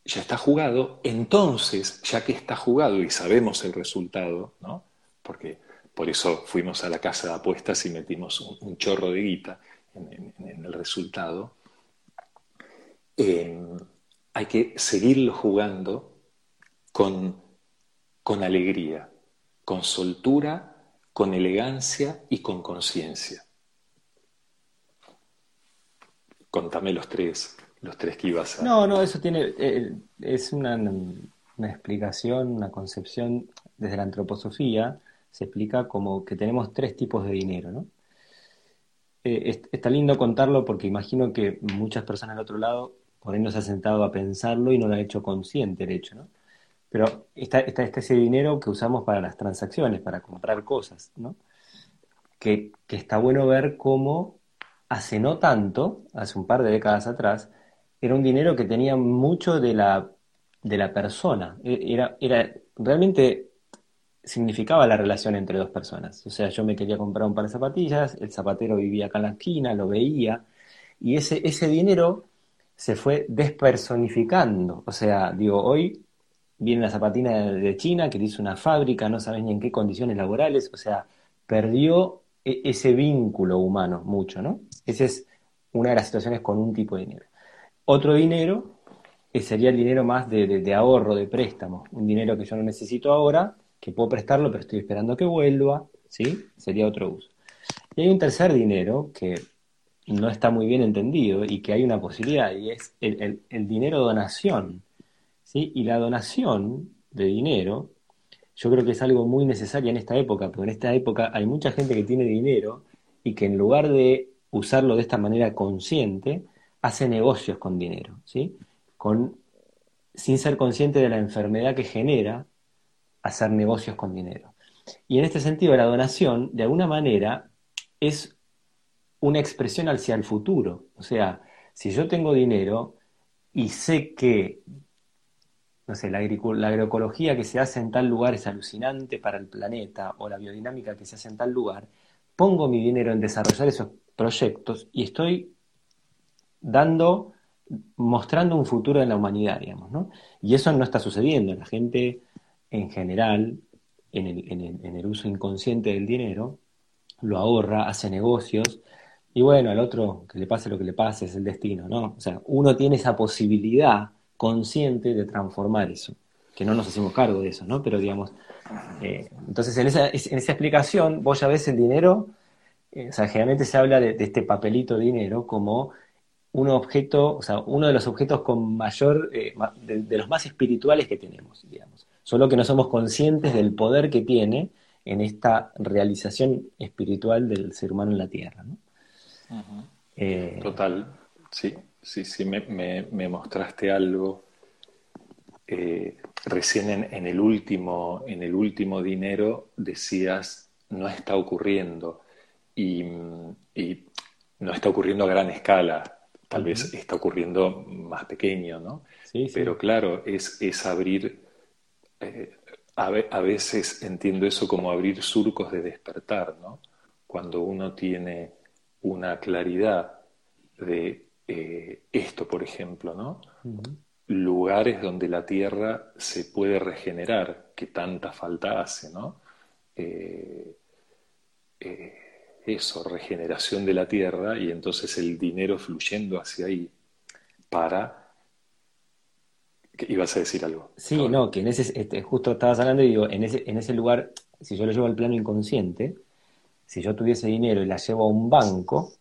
Ya está jugado, entonces, ya que está jugado y sabemos el resultado, ¿no? Porque por eso fuimos a la casa de apuestas y metimos un chorro de guita, en, el resultado, eh, hay que seguirlo jugando con, con alegría, con soltura, con elegancia y con conciencia. Contame los tres, los tres que ibas a... No, no, eso tiene, eh, es una, una, explicación, una concepción desde la antroposofía, se explica como que tenemos tres tipos de dinero, ¿no? Eh, está lindo contarlo porque imagino que muchas personas al otro lado por ahí no se han sentado a pensarlo y no lo han hecho consciente el hecho, ¿no? Pero está, está, ese dinero que usamos para las transacciones, para comprar cosas, ¿no? Que, que, está bueno ver cómo hace no tanto, hace un par de décadas atrás, era un dinero que tenía mucho de la, de la persona. E, era, era realmente significaba la relación entre dos personas. O sea, yo me quería comprar un par de zapatillas, el zapatero vivía acá en la esquina, lo veía, y ese, ese dinero se fue despersonificando. O sea, digo, hoy viene la zapatina de China que dice una fábrica, no sabes ni en qué condiciones laborales, o sea, perdió e, ese vínculo humano mucho, ¿no? Esa es una de las situaciones con un tipo de dinero. Otro dinero eh, sería el dinero más de, de ahorro, de préstamo, un dinero que yo no necesito ahora, que puedo prestarlo, pero estoy esperando que vuelva, ¿sí? Sería otro uso. Y hay un tercer dinero que no está muy bien entendido y que hay una posibilidad, y es el, dinero donación, ¿sí? Y la donación de dinero yo creo que es algo muy necesario en esta época, porque en esta época hay mucha gente que tiene dinero y que en lugar de usarlo de esta manera consciente, hace negocios con dinero, ¿sí? Con, sin ser consciente de la enfermedad que genera hacer negocios con dinero. Y en este sentido, la donación, de alguna manera, es una expresión hacia el futuro. O sea, si yo tengo dinero y sé que, no sé, la, la agroecología que se hace en tal lugar es alucinante para el planeta, o la biodinámica que se hace en tal lugar, pongo mi dinero en desarrollar esos proyectos y estoy dando, mostrando un futuro en la humanidad, digamos, ¿no? Y eso no está sucediendo. La gente en general, en el, en el, uso inconsciente del dinero, lo ahorra, hace negocios, y bueno, al otro que le pase lo que le pase es el destino, ¿no? O sea, uno tiene esa posibilidad consciente de transformar eso, que no nos hacemos cargo de eso, ¿no? Pero digamos, eh, entonces en esa, en esa explicación vos ya ves el dinero, eh, o sea, generalmente se habla de, este papelito dinero como un objeto, o sea, uno de los objetos con mayor, eh, de, los más espirituales que tenemos, digamos. Solo que no somos conscientes del poder que tiene en esta realización espiritual del ser humano en la Tierra, ¿no? Total, sí, sí, sí, me, mostraste algo. recién en, el último, en el último dinero decías, no está ocurriendo y, no está ocurriendo a gran escala, tal vez está ocurriendo más pequeño, ¿no? Sí, Pero claro, es, es abrir, eh, a, veces entiendo eso como abrir surcos de despertar, ¿no? Cuando uno tiene una claridad de eh, esto, por ejemplo, ¿no? Lugares donde la tierra se puede regenerar, que tanta falta hace, ¿no? Eh, eso, regeneración de la tierra y entonces el dinero fluyendo hacia ahí para... ¿Ibas a decir algo? Sí, no, que en ese, este, justo estabas hablando y digo, en ese, en ese lugar, si yo lo llevo al plano inconsciente, si yo tuviese dinero y la llevo a un banco,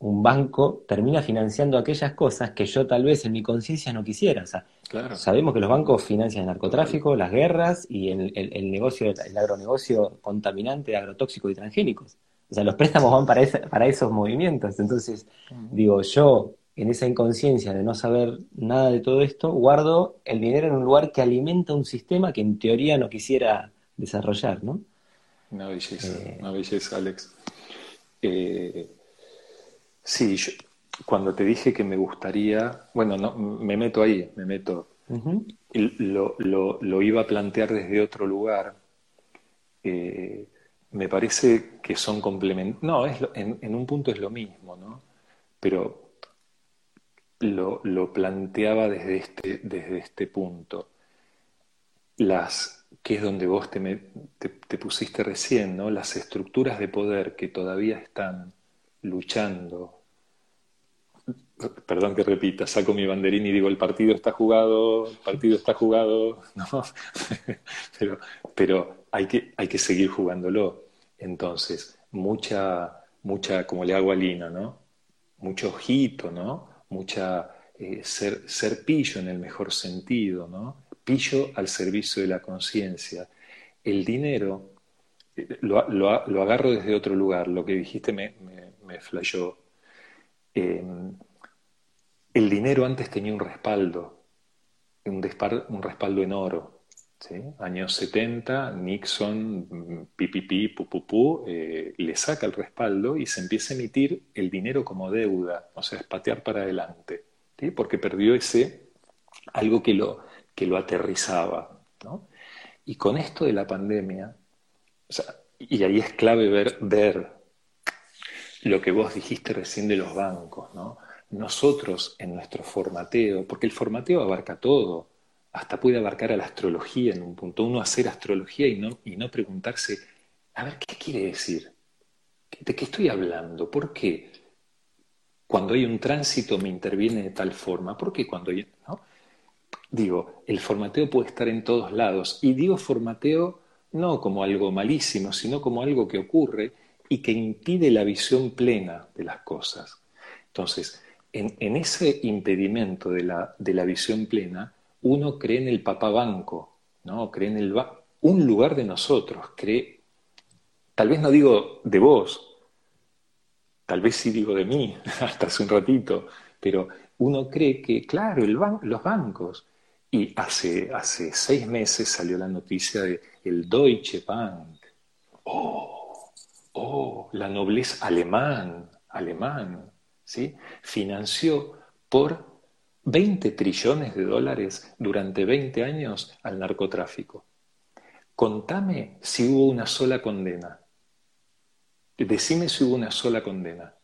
un banco termina financiando aquellas cosas que yo tal vez en mi conciencia no quisiera. O sea, sabemos que los bancos financian el narcotráfico, las guerras y el, el, negocio, el agronegocio contaminante, agrotóxico y transgénicos. O sea, los préstamos van para, para esos movimientos. Entonces, digo, yo en esa inconsciencia de no saber nada de todo esto, guardo el dinero en un lugar que alimenta un sistema que en teoría no quisiera desarrollar, ¿no? Una belleza, eh, una belleza, Alex. Eh, sí, cuando te dije que me gustaría, bueno, no, me meto ahí, me meto. lo, lo, lo, iba a plantear desde otro lugar. Eh, me parece que son complementarios. No, es en, un punto es lo mismo, ¿no? Pero lo, planteaba desde este, desde este punto. Las, que es donde vos te, te, pusiste recién, ¿no? Las estructuras de poder que todavía están luchando. Perdón que repita, saco mi banderín y digo el partido está jugado, el partido está jugado, ¿no? pero, pero hay, que, hay que seguir jugándolo. Entonces, mucha, mucha, como le hago a Lina, ¿no? Mucho ojito, ¿no? Mucha eh, ser, pillo en el mejor sentido, ¿no? Pillo al servicio de la conciencia. El dinero, eh, lo, lo, agarro desde otro lugar, lo que dijiste me, me, me flashó. Em, el dinero antes tenía un respaldo, un, un respaldo en oro. Años 70, Nixon, pipipi, pupupú, eh, le saca el respaldo y se empieza a emitir el dinero como deuda, o sea, es patear para adelante, porque perdió ese algo que lo, que lo aterrizaba. Y con esto de la pandemia, y ahí es clave ver, lo que vos dijiste recién de los bancos, ¿no? Nosotros en nuestro formateo, porque el formateo abarca todo, hasta puede abarcar a la astrología en un punto. Uno hacer astrología y no, y no preguntarse, a ver, ¿qué quiere decir? ¿De qué estoy hablando? ¿Por qué? Cuando hay un tránsito me interviene de tal forma. ¿Por qué cuando hay... Digo, el formateo puede estar en todos lados. Y digo formateo no como algo malísimo, sino como algo que ocurre y que impide la visión plena de las cosas. Entonces, en, en ese impedimento de la, de la visión plena, uno cree en el papá banco, ¿no? Cree en el un lugar de nosotros cree, tal vez no digo de vos, tal vez sí digo de mí, hasta hace un ratito, pero uno cree que, claro, los bancos, y hace, hace seis meses salió la noticia de el Deutsche Bank. Oh, oh, la nobleza alemán, alemán, ¿sí? Financió por 20 trillones de dólares durante 20 años al narcotráfico. Contame si hubo una sola condena. Decime si hubo una sola condena.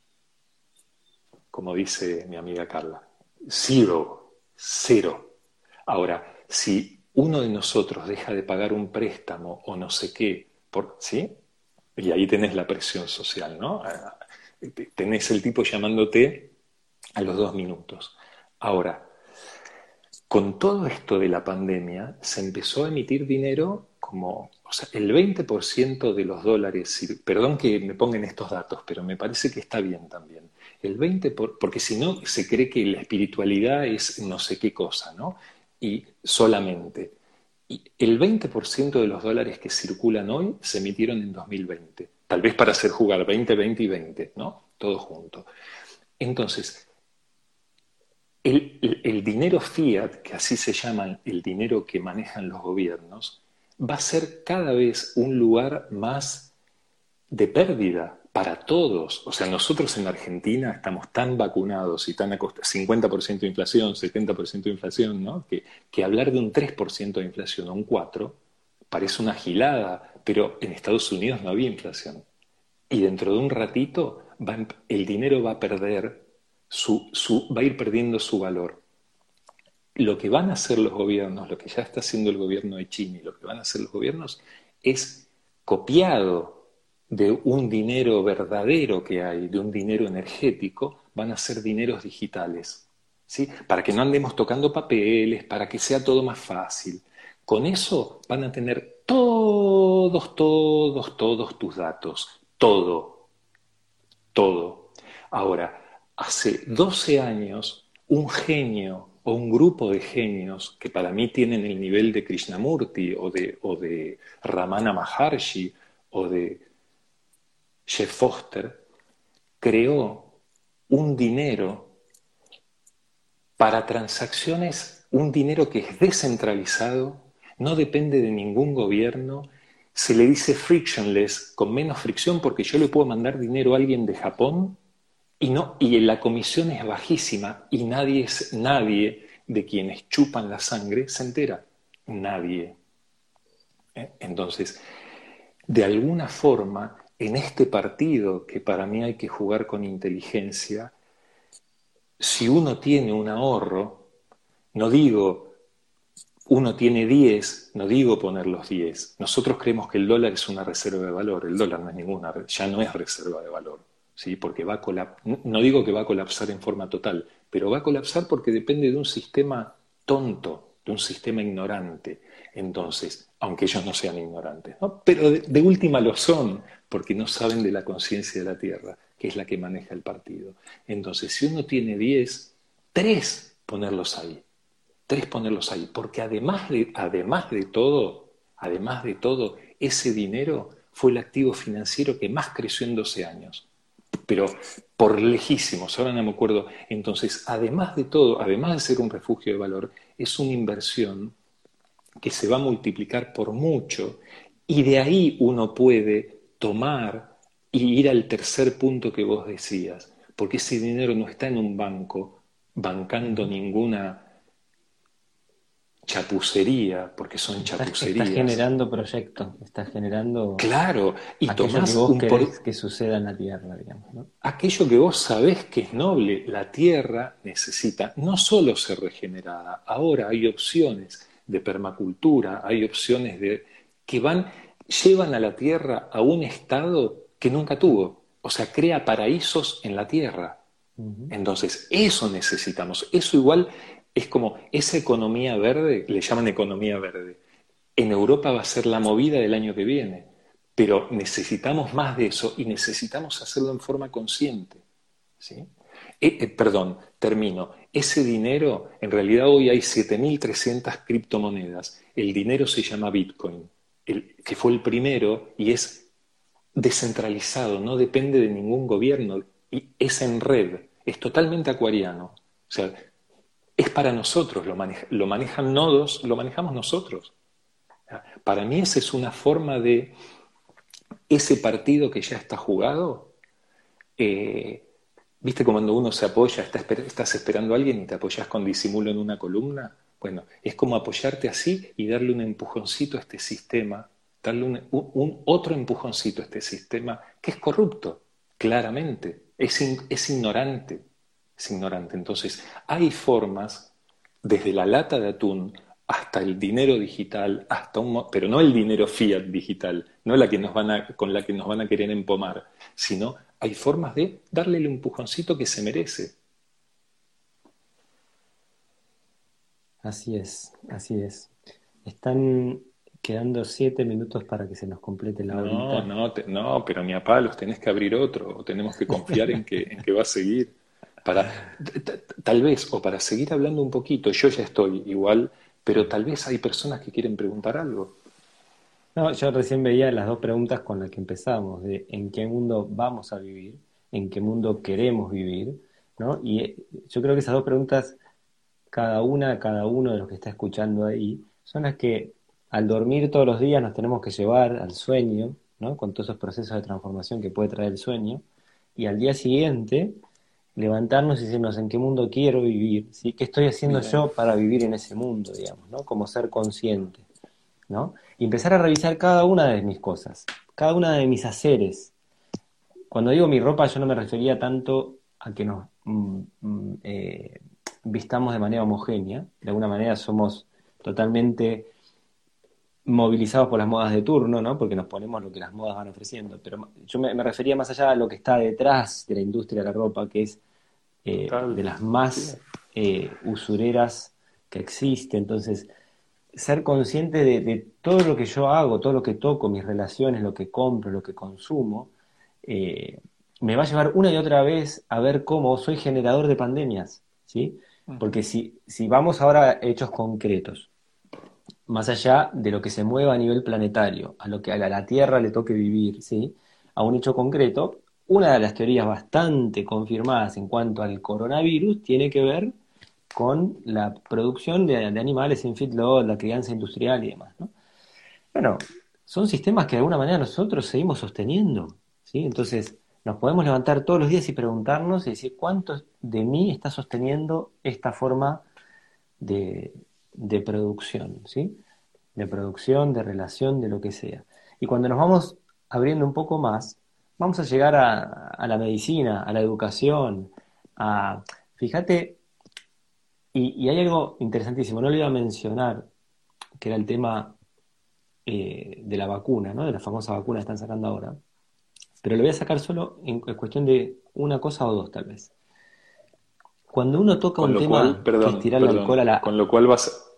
Como dice mi amiga Carla. Cero. Cero. Ahora, si uno de nosotros deja de pagar un préstamo o no sé qué, por, ¿sí? Y ahí tenés la presión social, ¿no? Ah, tenés el tipo llamándote a los dos minutos. Ahora, con todo esto de la pandemia, se empezó a emitir dinero como, o sea, el 20% de los dólares, perdón que me pongan estos datos, pero me parece que está bien también. El 20%, porque si no, se cree que la espiritualidad es no sé qué cosa, ¿no? Y solamente. Y el 20% de los dólares que circulan hoy se emitieron en 2020. Tal vez para hacer jugar 20, 20 y 20, ¿no? Todo junto. Entonces, el, dinero fiat, que así se llama el dinero que manejan los gobiernos, va a ser cada vez un lugar más de pérdida para todos. O sea, nosotros en Argentina estamos tan vacunados y tan acostados, 50% de inflación, 70% de inflación, ¿no? Que, que, hablar de un 3% de inflación o un 4% parece una gilada, pero en Estados Unidos no había inflación. Y dentro de un ratito el dinero va a perder va a ir perdiendo su valor. Lo que van a hacer los gobiernos, lo que ya está haciendo el gobierno de China y lo que van a hacer los gobiernos es copiado de un dinero verdadero que hay, de un dinero energético, van a ser dineros digitales. ¿sí? Para que no andemos tocando papeles, para que sea todo más fácil. Con eso van a tener todos, todos, todos tus datos. Todo. Todo. Ahora, hace 12 años un genio o un grupo de genios que para mí tienen el nivel de Krishnamurti o de, o de Ramana Maharshi o de Jeff Foster, creó un dinero para transacciones, un dinero que es descentralizado, no depende de ningún gobierno, se le dice frictionless, con menos fricción, porque yo le puedo mandar dinero a alguien de Japón y, no, y la comisión es bajísima y nadie, nadie de quienes chupan la sangre se entera. Nadie. ¿Eh? Entonces, de alguna forma, en este partido que para mí hay que jugar con inteligencia, si uno tiene un ahorro, no digo uno tiene 10, no digo poner los 10. Nosotros creemos que el dólar es una reserva de valor, el dólar no es ninguna, ya no es reserva de valor. ¿Sí? porque va a no digo que va a colapsar en forma total, pero va a colapsar porque depende de un sistema tonto, de un sistema ignorante. Entonces, aunque ellos no sean ignorantes, pero de, última lo son, porque no saben de la conciencia de la tierra, que es la que maneja el partido. Entonces, si uno tiene 10, tres ponerlos ahí, tres ponerlos ahí, porque además de, además de todo, además de todo, ese dinero fue el activo financiero que más creció en 12 años pero por lejísimos, ahora no me acuerdo. Entonces, además de todo, además de ser un refugio de valor, es una inversión que se va a multiplicar por mucho y de ahí uno puede tomar y ir al tercer punto que vos decías, porque ese dinero no está en un banco bancando ninguna chapucería, porque son chapucerías. Estás generando proyectos, estás generando. Claro, y tomás que vos que suceda en la tierra, digamos. ¿no? Aquello que vos sabés que es noble, la tierra necesita no solo ser regenerada, ahora hay opciones de permacultura, hay opciones de que van, llevan a la tierra a un estado que nunca tuvo. O sea, crea paraísos en la tierra. Entonces, eso necesitamos. Eso igual es como esa economía verde, le llaman economía verde. En Europa va a ser la movida del año que viene, pero necesitamos más de eso y necesitamos hacerlo en forma consciente. ¿sí? Eh, eh, perdón, termino. Ese dinero, en realidad hoy hay 7.300 criptomonedas. El dinero se llama Bitcoin. que fue el primero y es descentralizado, no depende de ningún gobierno, y es en red, es totalmente acuariano. O sea, es para nosotros, lo, lo manejan nodos, lo manejamos nosotros. Para mí esa es una forma de ese partido que ya está jugado. Eh, ¿Viste cuando uno se apoya, estás esperando a alguien y te apoyas con disimulo en una columna? Bueno, es como apoyarte así y darle un empujoncito a este sistema, darle un, otro empujoncito a este sistema que es corrupto, claramente, es, es ignorante, es ignorante. Entonces, hay formas, desde la lata de atún hasta el dinero digital, hasta un, pero no el dinero fiat digital, no la que nos van a, con la que nos van a querer empomar, sino hay formas de darle el empujoncito que se merece. Así es, así es. Están quedando siete minutos para que se nos complete la hora. No, no, no, pero mi papá los tenés que abrir otro, o tenemos que confiar en que, en que va a seguir. Para, tal vez, o para seguir hablando un poquito, yo ya estoy igual pero tal vez hay personas que quieren preguntar algo. No, yo recién veía las dos preguntas con las que empezamos, de en qué mundo vamos a vivir, en qué mundo queremos vivir, ¿no? Y eh, yo creo que esas dos preguntas, cada una, cada uno de los que está escuchando ahí, son las que al dormir todos los días nos tenemos que llevar al sueño, ¿no? Con todos esos procesos de transformación que puede traer el sueño, y al día siguiente levantarnos y decirnos en qué mundo quiero vivir, ¿sí? ¿Qué estoy haciendo yo para vivir en ese mundo, digamos, ¿no? Como ser consciente, ¿no? Y empezar a revisar cada una de mis cosas, cada una de mis haceres. Cuando digo mi ropa, yo no me refería tanto a que nos mm, mm, eh, vistamos de manera homogénea, de alguna manera somos totalmente movilizados por las modas de turno, ¿no? Porque nos ponemos lo que las modas van ofreciendo. Pero yo me, refería más allá a lo que está detrás de la industria de la ropa, que es eh, de las más eh, usureras que existe. Entonces, ser consciente de, todo lo que yo hago, todo lo que toco, mis relaciones, lo que compro, lo que consumo, eh, me va a llevar una y otra vez a ver cómo soy generador de pandemias, ¿sí? Porque si, si vamos ahora a hechos concretos, más allá de lo que se mueva a nivel planetario, a lo que a la Tierra le toque vivir, ¿sí? a un hecho concreto, una de las teorías bastante confirmadas en cuanto al coronavirus tiene que ver con la producción de, animales en feedlot, la crianza industrial y demás. ¿no? Bueno, son sistemas que de alguna manera nosotros seguimos sosteniendo. ¿sí? Entonces, nos podemos levantar todos los días y preguntarnos y decir cuánto de mí está sosteniendo esta forma de, de producción, ¿sí? De producción, de relación, de lo que sea. Y cuando nos vamos abriendo un poco más, vamos a llegar a, la medicina, a la educación, a... Fíjate, y, hay algo interesantísimo, no lo iba a mencionar, que era el tema eh, de la vacuna, ¿no? De la famosa vacuna que están sacando ahora. Pero lo voy a sacar solo en cuestión de una cosa o dos, tal vez. Cuando uno toca un tema que es tirarle alcohol a la... Con lo cual vas,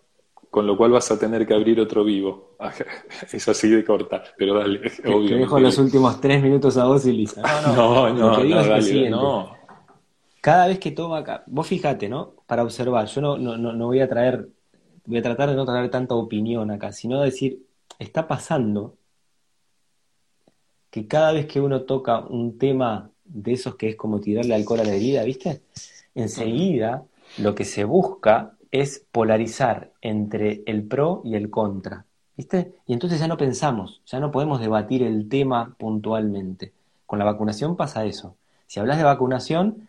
con lo cual vas a tener que abrir otro vivo. Es así de corta, pero dale. obvio, te dejo los últimos tres minutos a vos y Lisa. No, no, no, no, Cada vez que toma acá, vos fíjate, ¿no? Para observar, yo no, no, no voy a traer, voy a tratar de no traer tanta opinión acá, sino decir, está pasando que cada vez que uno toca un tema de esos que es como tirarle alcohol a la herida, ¿viste? Enseguida lo que se busca es polarizar entre el pro y el contra. ¿Viste? Y entonces ya no pensamos, ya no podemos debatir el tema puntualmente. Con la vacunación pasa eso. Si hablas de vacunación,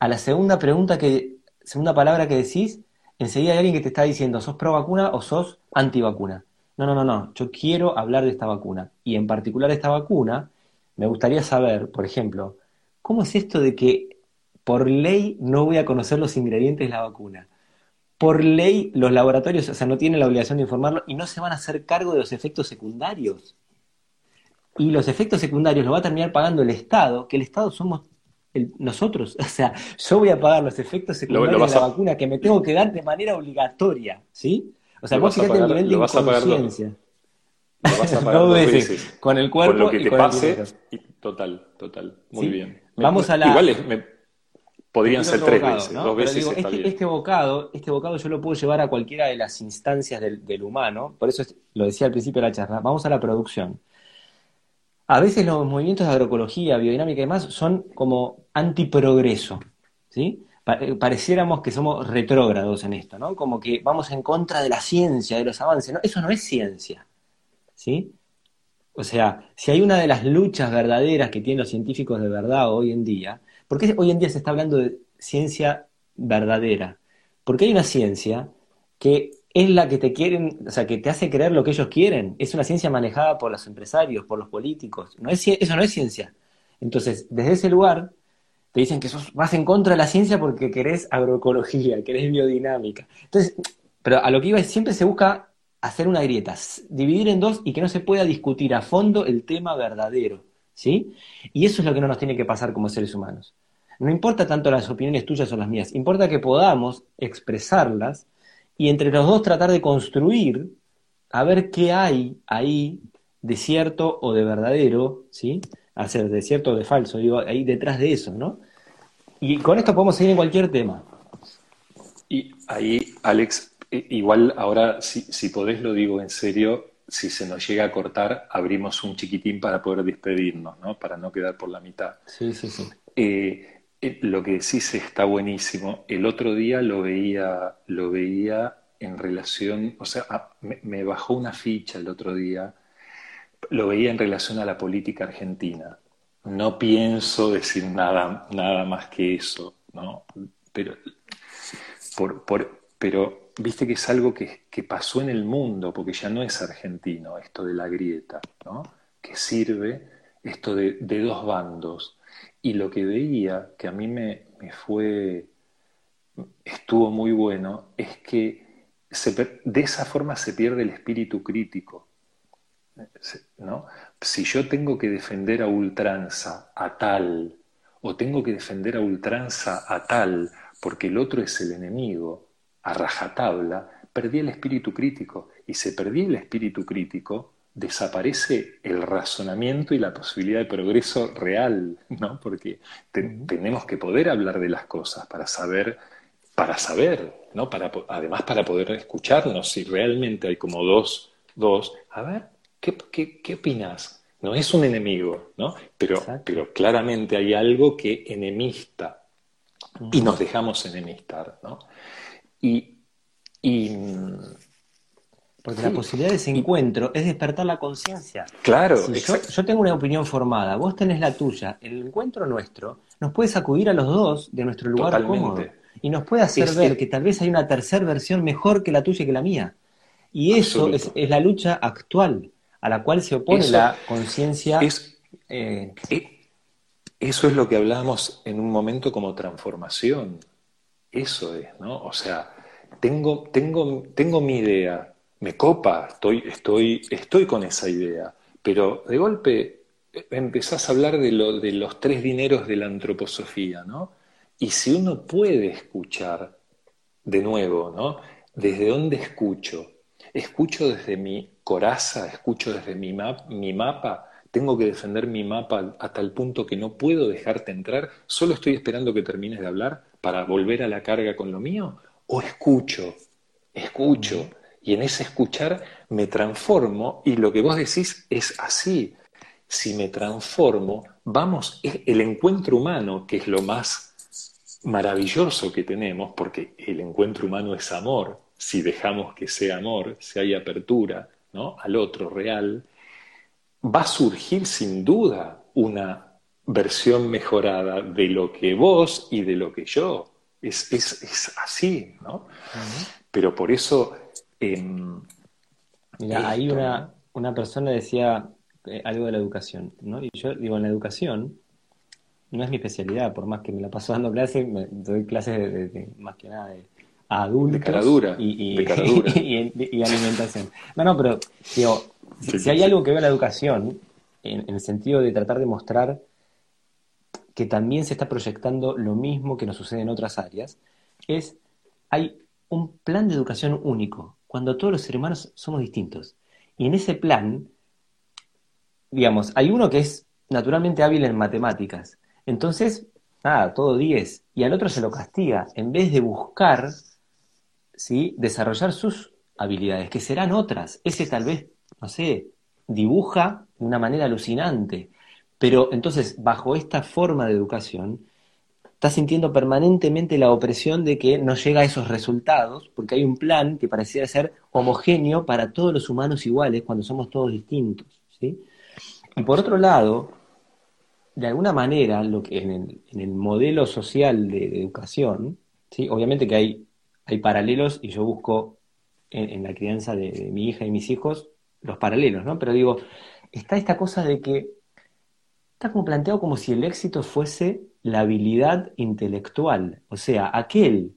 a la segunda pregunta que, segunda palabra que decís, enseguida hay alguien que te está diciendo, ¿sos pro vacuna o sos anti vacuna? No, no, no, no, yo quiero hablar de esta vacuna. Y en particular esta vacuna, me gustaría saber, por ejemplo, ¿cómo es esto de que por ley no voy a conocer los ingredientes de la vacuna. Por ley los laboratorios, o sea, no tienen la obligación de informarlo y no se van a hacer cargo de los efectos secundarios. Y los efectos secundarios los va a terminar pagando el Estado, que el Estado somos nosotros. O sea, yo voy a pagar los efectos secundarios de la vacuna que me tengo que dar de manera obligatoria, ¿sí? O sea, vos fíjate el nivel de inconsciencia. no con el cuerpo con lo que te pase, total, total. Muy bien. Vamos a la... Igual Podrían ser tres veces, dos veces digo, este, este, bocado, este bocado yo lo puedo llevar a cualquiera de las instancias del, humano, por eso lo decía al principio de la charla, vamos a la producción. A veces los movimientos de agroecología, biodinámica y demás son como antiprogreso, ¿sí? Eh, pareciéramos que somos retrógrados en esto, ¿no? Como que vamos en contra de la ciencia, de los avances, ¿no? Eso no es ciencia, ¿sí? O sea, si hay una de las luchas verdaderas que tienen los científicos de verdad hoy en día, ¿Por qué hoy en día se está hablando de ciencia verdadera? Porque hay una ciencia que es la que te quieren, o sea, que te hace creer lo que ellos quieren. Es una ciencia manejada por los empresarios, por los políticos. No es, eso no es ciencia. Entonces, desde ese lugar, te dicen que sos, vas en contra de la ciencia porque querés agroecología, querés biodinámica. Entonces, pero a lo que iba es, siempre se busca hacer una grieta, dividir en dos y que no se pueda discutir a fondo el tema verdadero. ¿sí? Y eso es lo que no nos tiene que pasar como seres humanos. No importa tanto las opiniones tuyas o las mías, importa que podamos expresarlas y entre los dos tratar de construir a ver qué hay ahí de cierto o de verdadero, ¿sí? Hacer de cierto o de falso, digo, ahí detrás de eso, ¿no? Y con esto podemos seguir en cualquier tema. Y ahí, Alex, igual ahora, si, si podés lo digo en serio, si se nos llega a cortar, abrimos un chiquitín para poder despedirnos, ¿no? Para no quedar por la mitad. Sí, sí, sí. Eh, eh, lo que decís está buenísimo. El otro día lo veía, lo veía en relación, o sea, ah, me, bajó una ficha el otro día, lo veía en relación a la política argentina. No pienso decir nada, nada más que eso, ¿no? Pero, por, por, pero viste que es algo que, pasó en el mundo, porque ya no es argentino esto de la grieta, ¿no? que sirve esto de, dos bandos. Y lo que veía, que a mí me, fue, estuvo muy bueno, es que de esa forma se pierde el espíritu crítico. ¿no? Si yo tengo que defender a ultranza a tal, o tengo que defender a ultranza a tal, porque el otro es el enemigo, a rajatabla, perdí el espíritu crítico. Y se perdí el espíritu crítico, desaparece el razonamiento y la posibilidad de progreso real, ¿no? Porque tenemos que poder hablar de las cosas para saber, para saber, ¿no? Para, además para poder escucharnos, si realmente hay como dos, dos, a ver, ¿qué, qué, qué opinas? No es un enemigo, ¿no? Pero, pero claramente hay algo que enemista y nos dejamos enemistar, ¿no? Y, porque la posibilidad de ese encuentro es despertar la conciencia. Claro, yo, tengo una opinión formada, vos tenés la tuya. El encuentro nuestro nos puede sacudir a los dos de nuestro lugar cómodo y nos puede hacer ver que tal vez hay una tercera versión mejor que la tuya y que la mía. Y eso es, la lucha actual a la cual se opone la conciencia. Eh, eh, eso es lo que hablábamos en un momento como transformación. Eso es, ¿no? O sea, tengo, tengo, tengo mi idea, me copa, estoy, estoy, estoy con esa idea, pero de golpe eh, empezás a hablar de, de los tres dineros de la antroposofía, ¿no? Y si uno puede escuchar, de nuevo, ¿no? ¿Desde dónde escucho? ¿Escucho desde mi coraza? ¿Escucho desde mi, map, mi mapa? ¿Tengo que defender mi mapa a tal punto que no puedo dejarte entrar? ¿Solo estoy esperando que termines de hablar? para volver a la carga con lo mío? ¿O escucho? Escucho. Y en ese escuchar me transformo y lo que vos decís es así. Si me transformo, vamos, el encuentro humano, que es lo más maravilloso que tenemos, porque el encuentro humano es amor, si dejamos que sea amor, si hay apertura ¿no? al otro real, va a surgir sin duda una versión mejorada de lo que vos y de lo que yo. Es, es, así, ¿no? Pero por eso... Em, Mira, ahí una, una persona decía eh, algo de la educación, ¿no? Y yo digo, en la educación no es mi especialidad, por más que me la paso dando clases, me doy clases de, más que nada de adultos y, y, alimentación. No, no, pero digo, si, hay algo que veo en la educación, en, el sentido de tratar de mostrar que también se está proyectando lo mismo que nos sucede en otras áreas, es hay un plan de educación único, cuando todos los seres humanos somos distintos. Y en ese plan, digamos, hay uno que es naturalmente hábil en matemáticas. Entonces, nada, todo 10, y al otro se lo castiga, en vez de buscar, ¿sí? Desarrollar sus habilidades, que serán otras. Ese tal vez, no sé, dibuja de una manera alucinante, pero entonces, bajo esta forma de educación, está sintiendo permanentemente la opresión de que no llega a esos resultados, porque hay un plan que pareciera ser homogéneo para todos los humanos iguales cuando somos todos distintos. ¿sí? Y por otro lado, de alguna manera, lo que en el, modelo social de, educación, ¿sí? obviamente que hay, hay paralelos y yo busco en, la crianza de, mi hija y mis hijos los paralelos, ¿no? Pero digo, está esta cosa de que está como planteado como si el éxito fuese la habilidad intelectual, o sea, aquel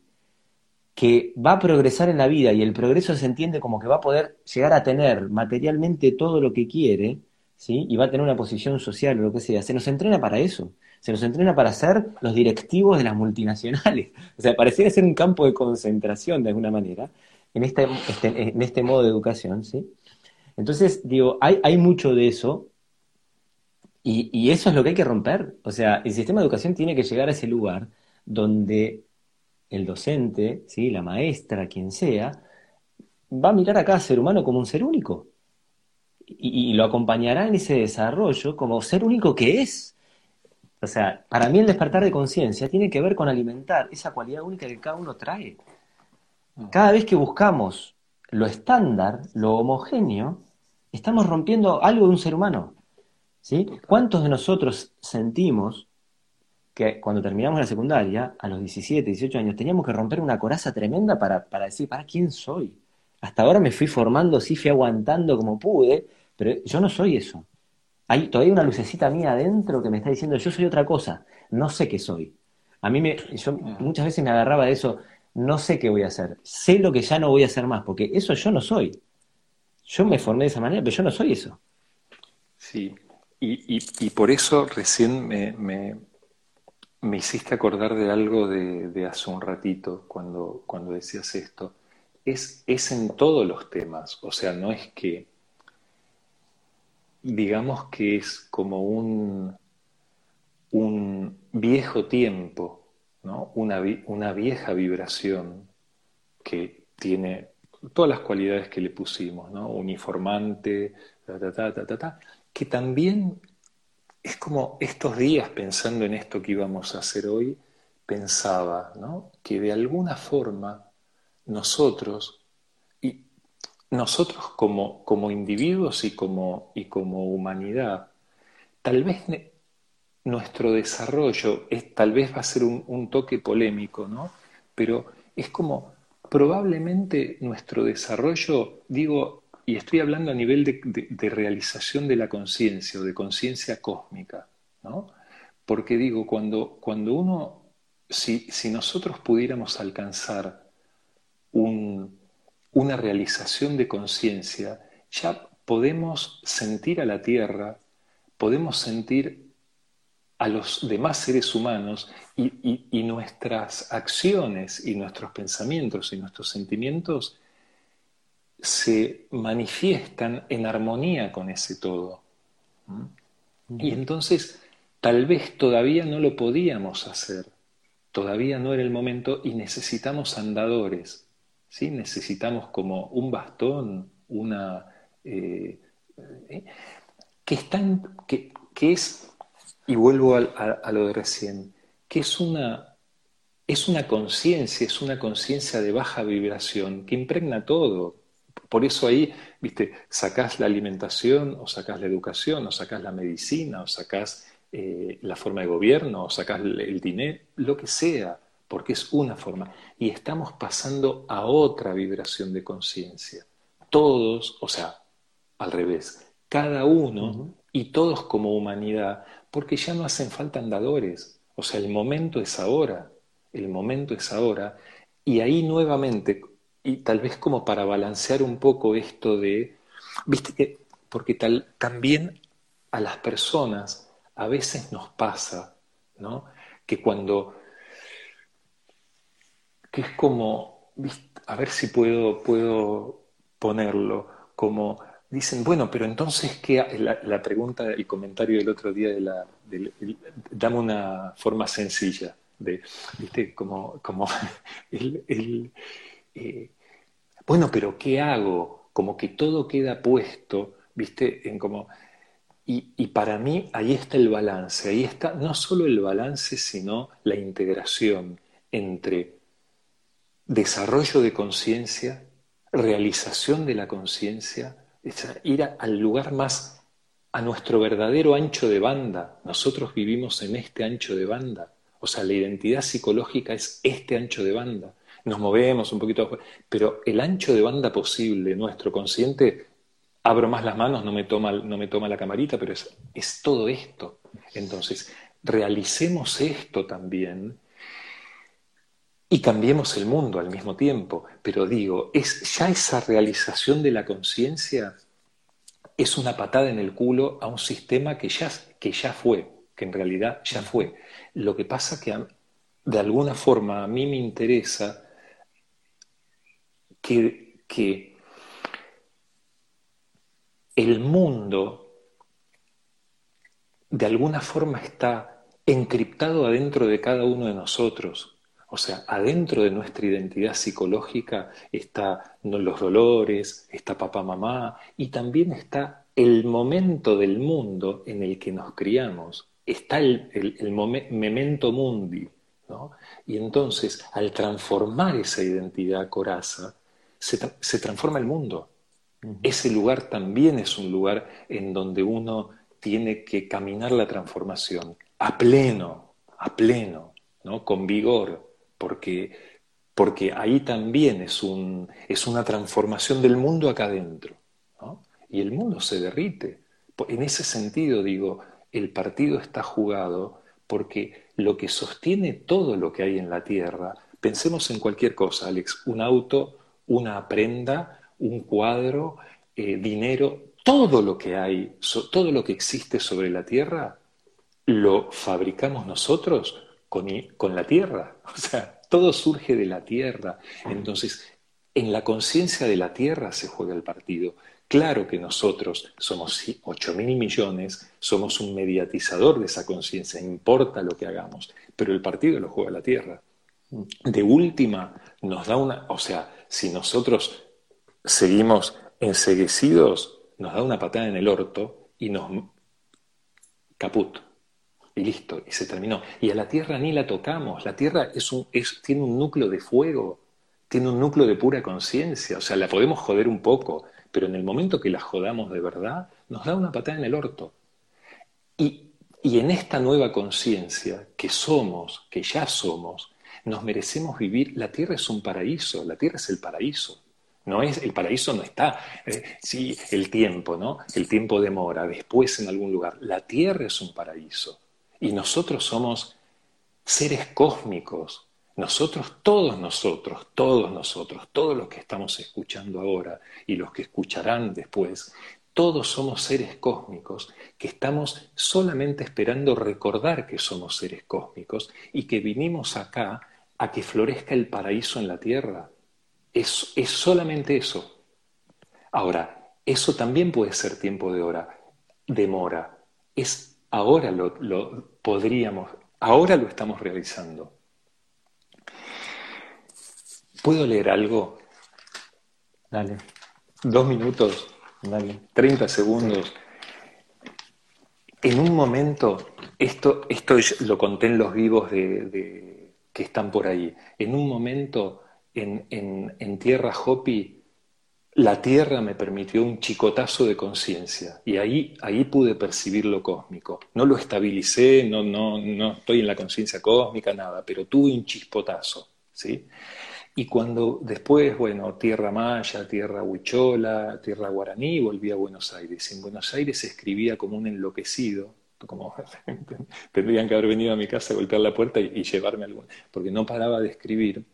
que va a progresar en la vida y el progreso se entiende como que va a poder llegar a tener materialmente todo lo que quiere, ¿sí? Y va a tener una posición social o lo que sea. Se nos entrena para eso. Se nos entrena para ser los directivos de las multinacionales. O sea, pareciera ser un campo de concentración de alguna manera en este, este en este modo de educación, ¿sí? Entonces, digo, hay, hay mucho de eso y, y, eso es lo que hay que romper. O sea, el sistema de educación tiene que llegar a ese lugar donde el docente, ¿sí? la maestra, quien sea, va a mirar a cada ser humano como un ser único y, lo acompañará en ese desarrollo como ser único que es. O sea, para mí el despertar de conciencia tiene que ver con alimentar esa cualidad única que cada uno trae. Mm. Cada vez que buscamos lo estándar, lo homogéneo, estamos rompiendo algo de un ser humano. ¿Cuántos de nosotros sentimos que cuando terminamos la secundaria, a los 17, 18 años, teníamos que romper una coraza tremenda para, para decir, ¿para quién soy? Hasta ahora me fui formando, sí fui aguantando como pude, pero yo no soy eso. Hay todavía una lucecita mía adentro que me está diciendo, yo soy otra cosa, no sé qué soy. A mí me, yo muchas veces me agarraba de eso, no sé qué voy a hacer, sé lo que ya no voy a hacer más, porque eso yo no soy. Yo me formé de esa manera, pero yo no soy eso. Sí, y, y, por eso recién me, me, hiciste acordar de algo de, hace un ratito, cuando, cuando decías esto. Es, es en todos los temas, o sea, no es que digamos que es como un, un viejo tiempo, ¿no? una, una vieja vibración que tiene todas las cualidades que le pusimos, ¿no? uniformante, que también es como estos días pensando en esto que íbamos a hacer hoy, pensaba ¿no? que de alguna forma nosotros nosotros como, como individuos y como, y como humanidad, tal vez nuestro desarrollo es, tal vez va a ser un, toque polémico, ¿no? Pero es como probablemente nuestro desarrollo, digo, y estoy hablando a nivel de, realización de la conciencia o de conciencia cósmica, ¿no? Porque digo, cuando, cuando uno, si, si nosotros pudiéramos alcanzar un, una realización de conciencia, ya podemos sentir a la Tierra, podemos sentir a los demás seres humanos y, nuestras acciones y nuestros pensamientos y nuestros sentimientos se manifiestan en armonía con ese todo. Y entonces tal vez todavía no lo podíamos hacer, todavía no era el momento y necesitamos andadores, ¿sí? Necesitamos como un bastón, una... Eh, eh, que, es, y vuelvo a, lo de recién, que es una, es una conciencia, es una conciencia de baja vibración que impregna todo. Por eso ahí, viste, sacás la alimentación, o sacás la educación, o sacás la medicina, o sacás eh, la forma de gobierno, o sacás el dinero, lo que sea porque es una forma. Y estamos pasando a otra vibración de conciencia. Todos, o sea, al revés, cada uno y todos como humanidad, porque ya no hacen falta andadores. O sea, el momento es ahora, el momento es ahora. Y ahí nuevamente, y tal vez como para balancear un poco esto de, viste que, porque tal, también a las personas a veces nos pasa, ¿no? Que cuando que es como, a ver si puedo, puedo ponerlo, como dicen, bueno, pero entonces, ¿qué? La, pregunta, el comentario del otro día de la... dame una forma sencilla de, ¿viste? Como, como el... Eh, bueno, pero ¿qué hago? Como que todo queda puesto, ¿viste? En como... Y, y, para mí ahí está el balance, ahí está no solo el balance, sino la integración entre desarrollo de conciencia, realización de la conciencia, ir al lugar más, a nuestro verdadero ancho de banda. Nosotros vivimos en este ancho de banda. O sea, la identidad psicológica es este ancho de banda. Nos movemos un poquito, pero el ancho de banda posible, nuestro consciente, abro más las manos, no me toma, no me toma la camarita, pero es, es todo esto. Entonces, realicemos esto también y cambiemos el mundo al mismo tiempo. Pero digo, es ya esa realización de la conciencia es una patada en el culo a un sistema que ya, que ya fue, que en realidad ya fue. Lo que pasa que de alguna forma a mí me interesa que, el mundo de alguna forma está encriptado adentro de cada uno de nosotros. O sea, adentro de nuestra identidad psicológica están los dolores, está papá, mamá, y también está el momento del mundo en el que nos criamos. Está el, memento mundi. ¿no? Y entonces, al transformar esa identidad coraza, se, transforma el mundo. Ese lugar también es un lugar en donde uno tiene que caminar la transformación a pleno, a pleno, ¿no? con vigor, porque, porque ahí también es, un, es una transformación del mundo acá adentro. Y el mundo se derrite. En ese sentido, digo, el partido está jugado porque lo que sostiene todo lo que hay en la Tierra, pensemos en cualquier cosa, Alex, un auto, una prenda, un cuadro, eh, dinero, todo lo que hay, todo lo que existe sobre la Tierra, lo fabricamos nosotros con, la tierra. O sea, todo surge de la tierra. Entonces, en la conciencia de la tierra se juega el partido. Claro que nosotros somos 8 mil millones, somos un mediatizador de esa conciencia, importa lo que hagamos, pero el partido lo juega la tierra. De última, nos da una, o sea, si nosotros seguimos enseguecidos, nos da una patada en el orto y nos caput y listo, y se terminó. Y a la Tierra ni la tocamos, la Tierra es un, es, tiene un núcleo de fuego, tiene un núcleo de pura conciencia, o sea, la podemos joder un poco, pero en el momento que la jodamos de verdad, nos da una patada en el orto. Y, y en esta nueva conciencia que somos, que ya somos, nos merecemos vivir, la Tierra es un paraíso, la Tierra es el paraíso. No es, el paraíso no está, eh, sí, el tiempo, ¿no? El tiempo demora, después en algún lugar. La tierra es un paraíso. Y nosotros somos seres cósmicos. Nosotros, todos nosotros, todos nosotros, todos los que estamos escuchando ahora y los que escucharán después, todos somos seres cósmicos que estamos solamente esperando recordar que somos seres cósmicos y que vinimos acá a que florezca el paraíso en la tierra. Es, es solamente eso. Ahora, eso también puede ser tiempo de hora, demora. Es Ahora lo, podríamos, ahora lo estamos realizando. ¿Puedo leer algo? Dale. Dos minutos. Dale. Treinta segundos. En un momento, esto, esto lo conté en los vivos de, que están por ahí. En un momento, en, en, Tierra Hopi, la Tierra me permitió un chicotazo de conciencia y ahí, ahí pude percibir lo cósmico. No lo estabilicé, no, no, no estoy en la conciencia cósmica, nada, pero tuve un chispotazo. ¿sí? Y cuando después, bueno, Tierra Maya, Tierra Huichola, Tierra Guaraní, volví a Buenos Aires. En Buenos Aires escribía como un enloquecido, como tendrían que haber venido a mi casa golpear la puerta y, llevarme algo, porque no paraba de escribir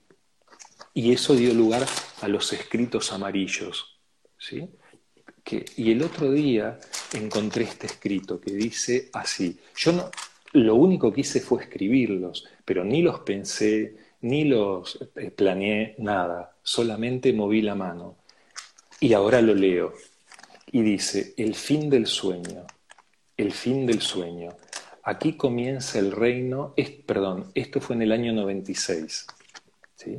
y eso dio lugar a los escritos amarillos. ¿sí? Y el otro día encontré este escrito que dice así. Yo no, lo único que hice fue escribirlos, pero ni los pensé, ni los eh, planeé, nada. Solamente moví la mano. Y ahora lo leo. y dice, el fin del sueño, el fin del sueño. Aquí comienza el reino, es, perdón, esto fue en el año 96. ¿sí?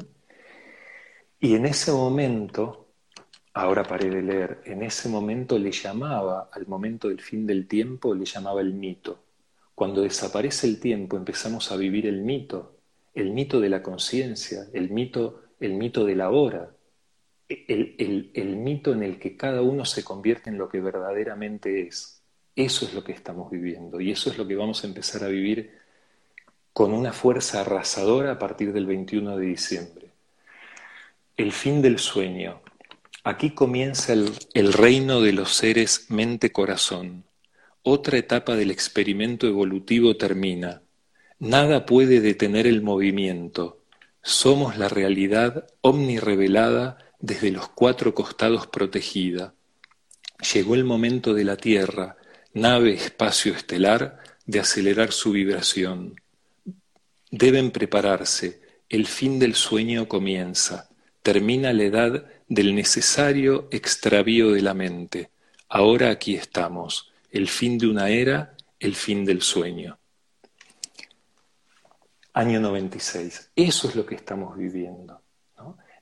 Y en ese momento, ahora paré de leer, en ese momento le llamaba, al momento del fin del tiempo, le llamaba el mito. Cuando desaparece el tiempo empezamos a vivir el mito, el mito de la conciencia, el mito, el mito de la hora, el, el, mito en el que cada uno se convierte en lo que verdaderamente es. Eso es lo que estamos viviendo y eso es lo que vamos a empezar a vivir con una fuerza arrasadora a partir del 21 de diciembre. El fin del sueño. Aquí comienza el, reino de los seres mente-corazón. Otra etapa del experimento evolutivo termina. Nada puede detener el movimiento. Somos la realidad omnirevelada desde los cuatro costados protegida. Llegó el momento de la Tierra, nave espacio estelar, de acelerar su vibración. Deben prepararse, el fin del sueño comienza, termina la edad del necesario extravío de la mente. Ahora aquí estamos, el fin de una era, el fin del sueño. Año 96. Eso es lo que estamos viviendo.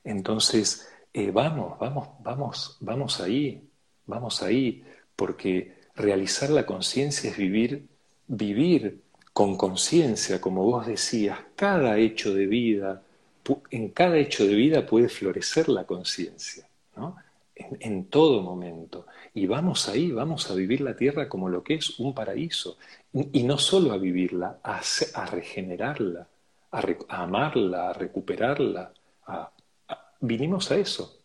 Entonces, eh, vamos, vamos, vamos, vamos ahí, vamos ahí, porque realizar la conciencia es vivir, vivir con conciencia, como vos decías, cada hecho de vida, en cada hecho de vida puede florecer la conciencia, ¿no? En, todo momento. Y vamos ahí, vamos a vivir la tierra como lo que es un paraíso. Y, no solo a vivirla, a, regenerarla, a, amarla, a recuperarla, vinimos a eso.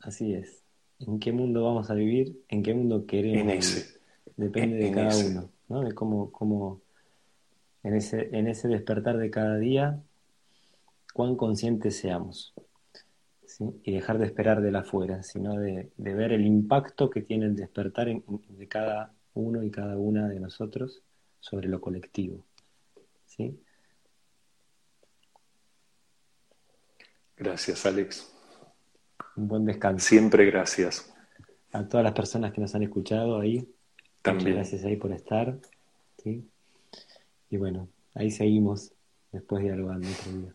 Así es. ¿En qué mundo vamos a vivir? ¿En qué mundo queremos en ese. Depende de cada uno, ¿no? De cómo, cómo en, ese, en ese despertar de cada día, cuán conscientes seamos. Y dejar de esperar de la afuera, sino de, ver el impacto que tiene el despertar de cada uno y cada una de nosotros sobre lo colectivo. ¿sí? Gracias, Alex. Un buen descanso. Siempre gracias. A todas las personas que nos han escuchado ahí. También. gracias ahí por estar. ¿sí? Y bueno, ahí seguimos después dialogando otro día.